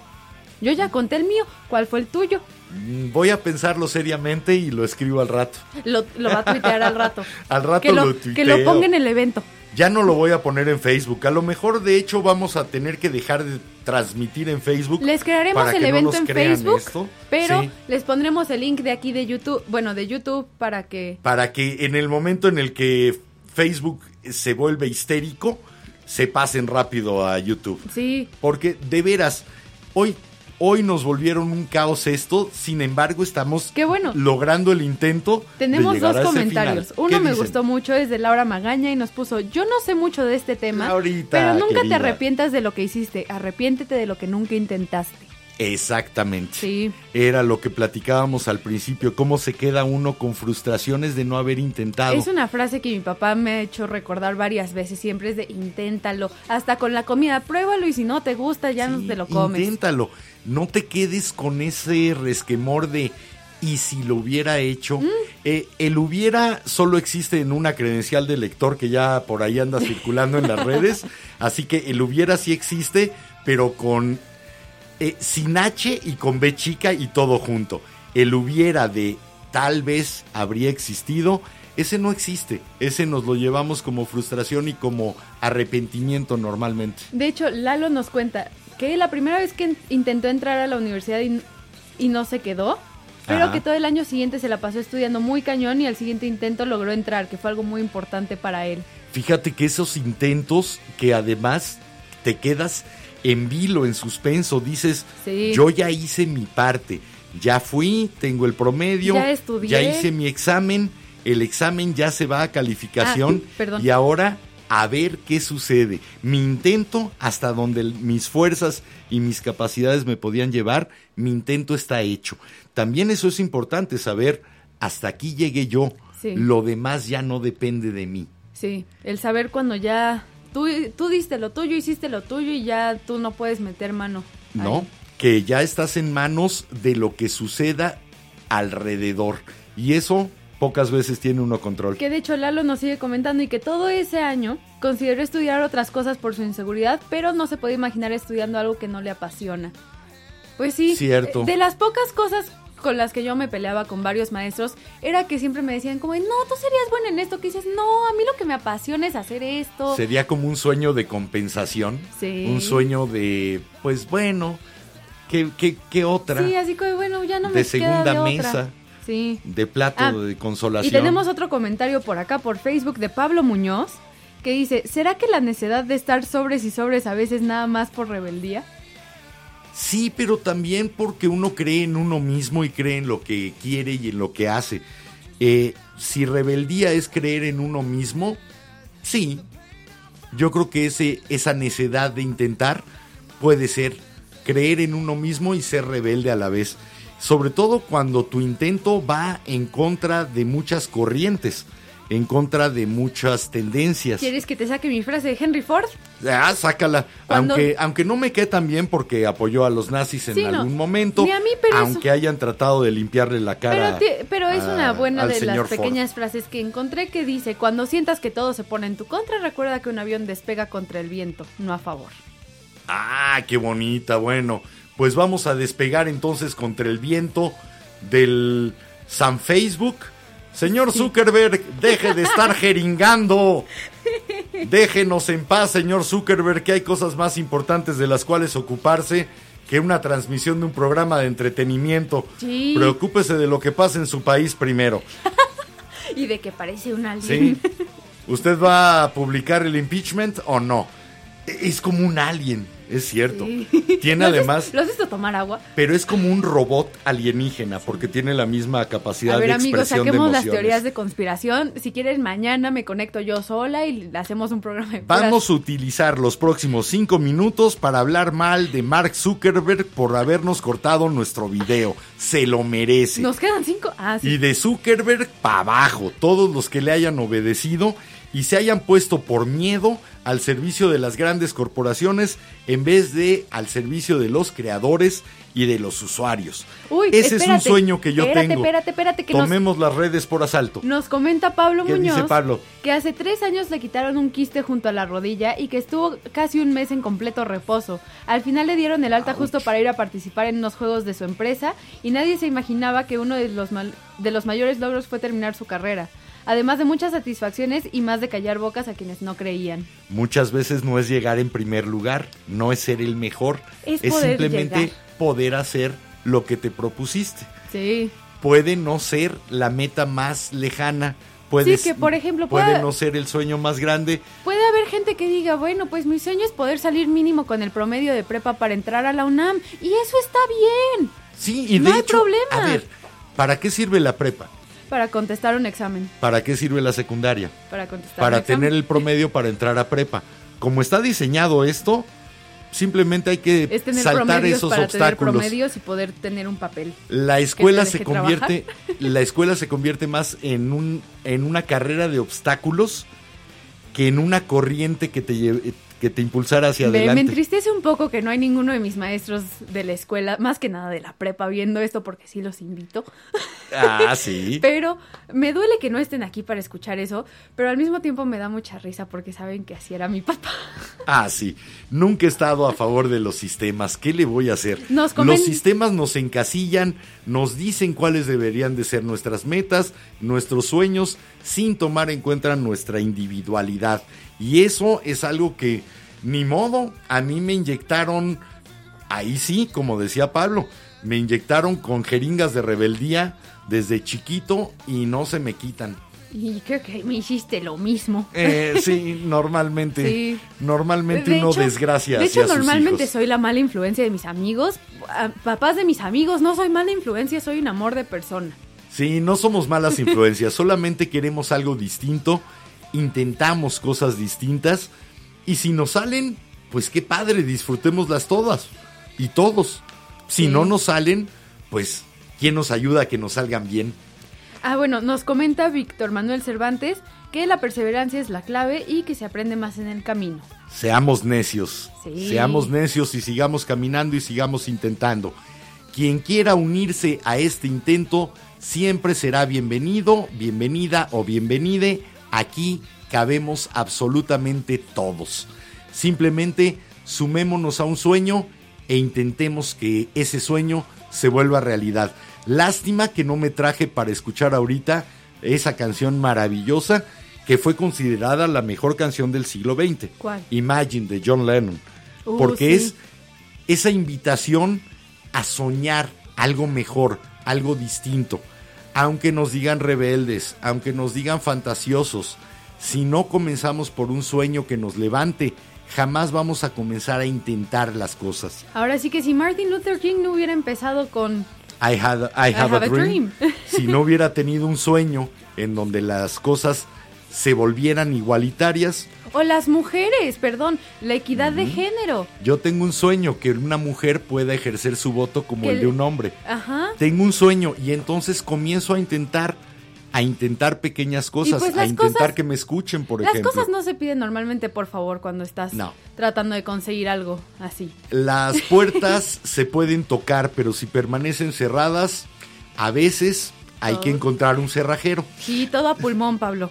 Yo ya conté el mío. ¿Cuál fue el tuyo? Mm, Voy a pensarlo seriamente y lo escribo al rato. Lo, lo va a tuitear al rato. Al rato que lo, lo que lo ponga en el evento. Ya no lo voy a poner en Facebook. A lo mejor, de hecho, vamos a tener que dejar de transmitir en Facebook. Les crearemos para el que no evento nos en crean Facebook, esto. pero Sí. les pondremos el link de aquí de YouTube, bueno, de YouTube para que Para que en el momento en el que Facebook se vuelve histérico, se pasen rápido a YouTube. sí, Porque de veras, hoy Hoy nos volvieron un caos esto, sin embargo estamos Qué bueno. logrando el intento. de Tenemos llegar dos a comentarios. final. Uno ¿Qué me dicen? gustó mucho, es de Laura Magaña y nos puso, yo no sé mucho de este tema, Laurita, pero nunca querida. te arrepientas de lo que hiciste, arrepiéntete de lo que nunca intentaste. Exactamente. Sí. Era lo que platicábamos al principio, cómo se queda uno con frustraciones de no haber intentado. Es una frase que mi papá me ha hecho recordar varias veces, siempre es de inténtalo, hasta con la comida, pruébalo y si no te gusta ya no te lo comes. Inténtalo. No te quedes con ese resquemor de y si lo hubiera hecho. Mm. Eh, el hubiera solo existe en una credencial de lector que ya por ahí anda circulando en las redes. Así que el hubiera sí existe, pero con eh, sin H y con B chica y todo junto. El hubiera de tal vez habría existido. Ese no existe, ese nos lo llevamos como frustración y como arrepentimiento normalmente. De hecho, Lalo nos cuenta que la primera vez que in- intentó entrar a la universidad y, y no se quedó, pero Ajá. que todo el año siguiente se la pasó estudiando muy cañón y al siguiente intento logró entrar, que fue algo muy importante para él. Fíjate que esos intentos que además te quedas en vilo, en suspenso, dices, Sí. yo ya hice mi parte, ya fui, tengo el promedio, Ya estudié. ya hice mi examen, el examen ya se va a calificación Ah, y ahora a ver qué sucede. Mi intento, hasta donde mis fuerzas y mis capacidades me podían llevar, mi intento está hecho. También eso es importante, saber, hasta aquí llegué yo, Sí. lo demás ya no depende de mí. Sí, el saber cuando ya tú, tú diste lo tuyo, hiciste lo tuyo y ya tú no puedes meter mano. ¿no? ahí. Que ya estás en manos de lo que suceda alrededor. Y eso pocas veces tiene uno control. Que de hecho Lalo nos sigue comentando y que todo ese año consideró estudiar otras cosas por su inseguridad, pero no se puede imaginar estudiando algo que no le apasiona. Pues sí, Cierto. de las pocas cosas con las que yo me peleaba con varios maestros era que siempre me decían como, no, tú serías buena en esto, que dices, no, a mí lo que me apasiona es hacer esto. Sería como un sueño de compensación. Sí. Un sueño de, pues bueno, ¿qué, qué, qué otra? Sí, así que bueno, ya no me De queda segunda de otra. mesa. Sí. De plato Ah, de consolación. Y tenemos otro comentario por acá, por Facebook, de Pablo Muñoz, que dice, ¿será que la necedad de estar sobres y sobres a veces nada más por rebeldía? Sí, pero también porque uno cree en uno mismo y cree en lo que quiere y en lo que hace. Eh, si rebeldía es creer en uno mismo, sí. Yo creo que ese, esa necedad de intentar puede ser creer en uno mismo y ser rebelde a la vez. Sobre todo cuando tu intento va en contra de muchas corrientes, en contra de muchas tendencias. ¿Quieres que te saque mi frase de Henry Ford? Ah, sácala. Cuando- Aunque, aunque no me quede tan bien porque apoyó a los nazis en Sí, no. algún momento. Ni a mí, pero eso- aunque hayan tratado de limpiarle la Pero, cara. pero es a- una buena de las Ford. pequeñas frases que encontré que dice, cuando sientas que todo se pone en tu contra, recuerda que un avión despega contra el viento, no a favor. Ah, qué bonita. Bueno, pues vamos a despegar entonces contra el viento del San Facebook. Señor Zuckerberg, deje de estar jeringando. Déjenos en paz, señor Zuckerberg, que hay cosas más importantes de las cuales ocuparse que una transmisión de un programa de entretenimiento. Sí. Preocúpese de lo que pasa en su país primero. Y de que parece un alien. ¿Sí? ¿Usted va a publicar el impeachment o no? Es como un alien, es cierto. Sí. Tiene ¿Lo has además, ¿Lo has visto tomar agua? pero es como un robot alienígena porque tiene la misma capacidad A ver, de amigos, expresión de saquemos las teorías de conspiración. Si quieren, mañana me conecto yo sola y hacemos un programa de Vamos a utilizar los próximos cinco minutos para hablar mal de Mark Zuckerberg por habernos cortado nuestro video. Se lo merece. Nos quedan cinco. Ah, sí. Y de Zuckerberg para abajo, todos los que le hayan obedecido y se hayan puesto por miedo al servicio de las grandes corporaciones en vez de al servicio de los creadores y de los usuarios. Uy, Ese es un sueño que yo espérate, tengo. Espérate, espérate, que nos, Tomemos las redes por asalto. nos comenta Pablo ¿Qué Muñoz dice Pablo? que hace tres años le quitaron un quiste junto a la rodilla y que estuvo casi un mes en completo reposo. Al final le dieron el alta justo para ir a participar en unos juegos de su empresa y nadie se imaginaba que uno de los, mal- de los mayores logros fue terminar su carrera. Además de muchas satisfacciones y más de callar bocas a quienes no creían. Muchas veces no es llegar en primer lugar, no es ser el mejor, Es poder simplemente llegar. poder hacer lo que te propusiste. Sí. puede no ser la meta más lejana Puede, Sí, que, por ejemplo, puede no ser el sueño más grande. Puede haber gente que diga, bueno, pues mi sueño es poder salir mínimo con el promedio de prepa para entrar a la UNAM. Y eso está bien. Sí, y No de hay hecho, problema. a ver, ¿para qué sirve la prepa? Para contestar un examen. ¿Para qué sirve la secundaria? Para contestar Para un examen. tener el promedio para entrar a prepa. Como está diseñado esto, simplemente hay que Es tener saltar esos para tener obstáculos. promedios y poder tener un papel. La escuela se convierte, la escuela se convierte más en un, en una carrera de obstáculos que en una corriente que te lleve- que te impulsara hacia Me, me adelante. entristece un poco que no hay ninguno de mis maestros de la escuela, más que nada de la prepa, viendo esto porque sí los invito. Ah, sí. Pero me duele que no estén aquí para escuchar eso, pero al mismo tiempo me da mucha risa porque saben que así era mi papá. Ah, sí. Nunca he estado a favor de los sistemas. ¿Qué le voy a hacer? Nos comen- Los sistemas nos encasillan, nos dicen cuáles deberían de ser nuestras metas, nuestros sueños, sin tomar en cuenta nuestra individualidad. Y eso es algo que, ni modo, a mí me inyectaron, ahí sí, como decía Pablo, me inyectaron con jeringas de rebeldía desde chiquito y no se me quitan. Y creo que me hiciste lo mismo. Eh, sí, normalmente. Sí. Normalmente De uno hecho- desgracia De hacia hecho, sus normalmente hijos. soy la mala influencia de mis amigos. Papás de mis amigos, no soy mala influencia, soy un amor de persona. Sí, no somos malas influencias, solamente queremos algo distinto, intentamos cosas distintas y si nos salen, pues qué padre, disfrutémoslas todas y todos. Si Sí. no nos salen, pues ¿quién nos ayuda a que nos salgan bien? Ah, bueno, nos comenta Víctor Manuel Cervantes que la perseverancia es la clave y que se aprende más en el camino. Seamos necios, Sí. seamos necios y sigamos caminando y sigamos intentando. Quien quiera unirse a este intento siempre será bienvenido, bienvenida o bienvenide. Aquí cabemos absolutamente todos. Simplemente sumémonos a un sueño e intentemos que ese sueño se vuelva realidad. Lástima que no me traje para escuchar ahorita esa canción maravillosa que fue considerada la mejor canción del siglo XX. ¿Cuál? Imagine de John Lennon. Uh, porque sí. es esa invitación a soñar algo mejor, algo distinto. Aunque nos digan rebeldes, aunque nos digan fantasiosos, si no comenzamos por un sueño que nos levante, jamás vamos a comenzar a intentar las cosas. Ahora sí que si Martin Luther King no hubiera empezado con... I, had, I have, a, dream. si no hubiera tenido un sueño en donde las cosas se volvieran igualitarias, O las mujeres, perdón, la equidad de género. yo tengo un sueño que una mujer pueda ejercer su voto como el de un hombre. Ajá. Tengo un sueño y entonces comienzo a intentar a intentar pequeñas cosas, pues a las intentar cosas- que me escuchen, por Las ejemplo. cosas no se piden normalmente por favor cuando estás No. tratando de conseguir algo así. Las puertas se pueden tocar, pero si permanecen cerradas, a veces hay que encontrar un cerrajero. Sí, todo a pulmón, Pablo.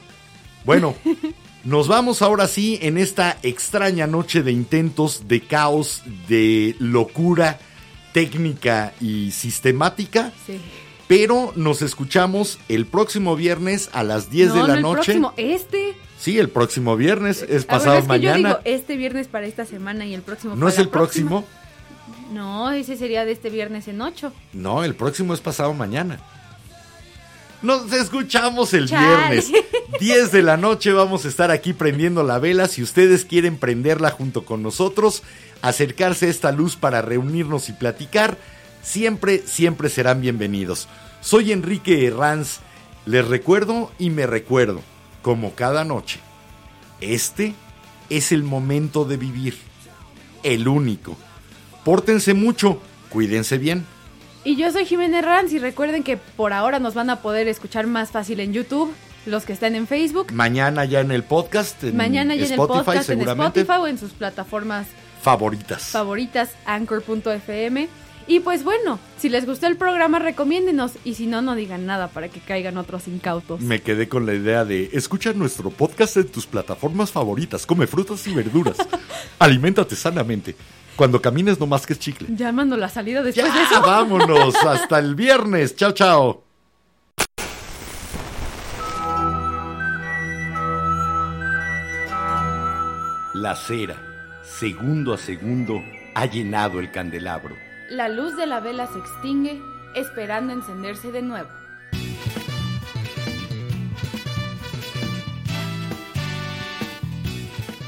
Bueno, nos vamos ahora sí en esta extraña noche de intentos, de caos, de locura técnica y sistemática, Sí. pero nos escuchamos el próximo viernes a las 10 no, de la no el noche. próximo, este. Sí, el próximo viernes, es Ah, pasado bueno, es que yo mañana. digo este viernes para esta semana y el próximo ¿No para es el próximo? No, ese sería de este viernes en 8. No, el próximo es pasado mañana. Nos escuchamos el Chale. viernes. 10 de la noche vamos a estar aquí prendiendo la vela. Si ustedes quieren prenderla junto con nosotros, acercarse a esta luz para reunirnos y platicar, siempre, siempre serán bienvenidos. Soy Enrique Herranz. Les recuerdo y me recuerdo, como cada noche, este es el momento de vivir. El único. Pórtense mucho, cuídense bien. Y yo soy Jiménez Ranz y recuerden que por ahora nos van a poder escuchar más fácil en YouTube, los que están en Facebook. Mañana ya en el podcast, en Mañana ya en el Spotify podcast, en. Spotify o en sus plataformas Favoritas. favoritas, anchor.fm. Y pues bueno, si les gustó el programa, recomiéndenos. Y si no, no digan nada para que caigan otros incautos. Me quedé con la idea de escucha nuestro podcast en tus plataformas favoritas, come frutas y verduras, aliméntate sanamente. Cuando camines no más que chicle. Llamando la salida después Ya, de eso. vámonos, hasta el viernes. Chao, chao. La cera, segundo a segundo, ha llenado el candelabro. La luz de la vela se extingue, esperando encenderse de nuevo.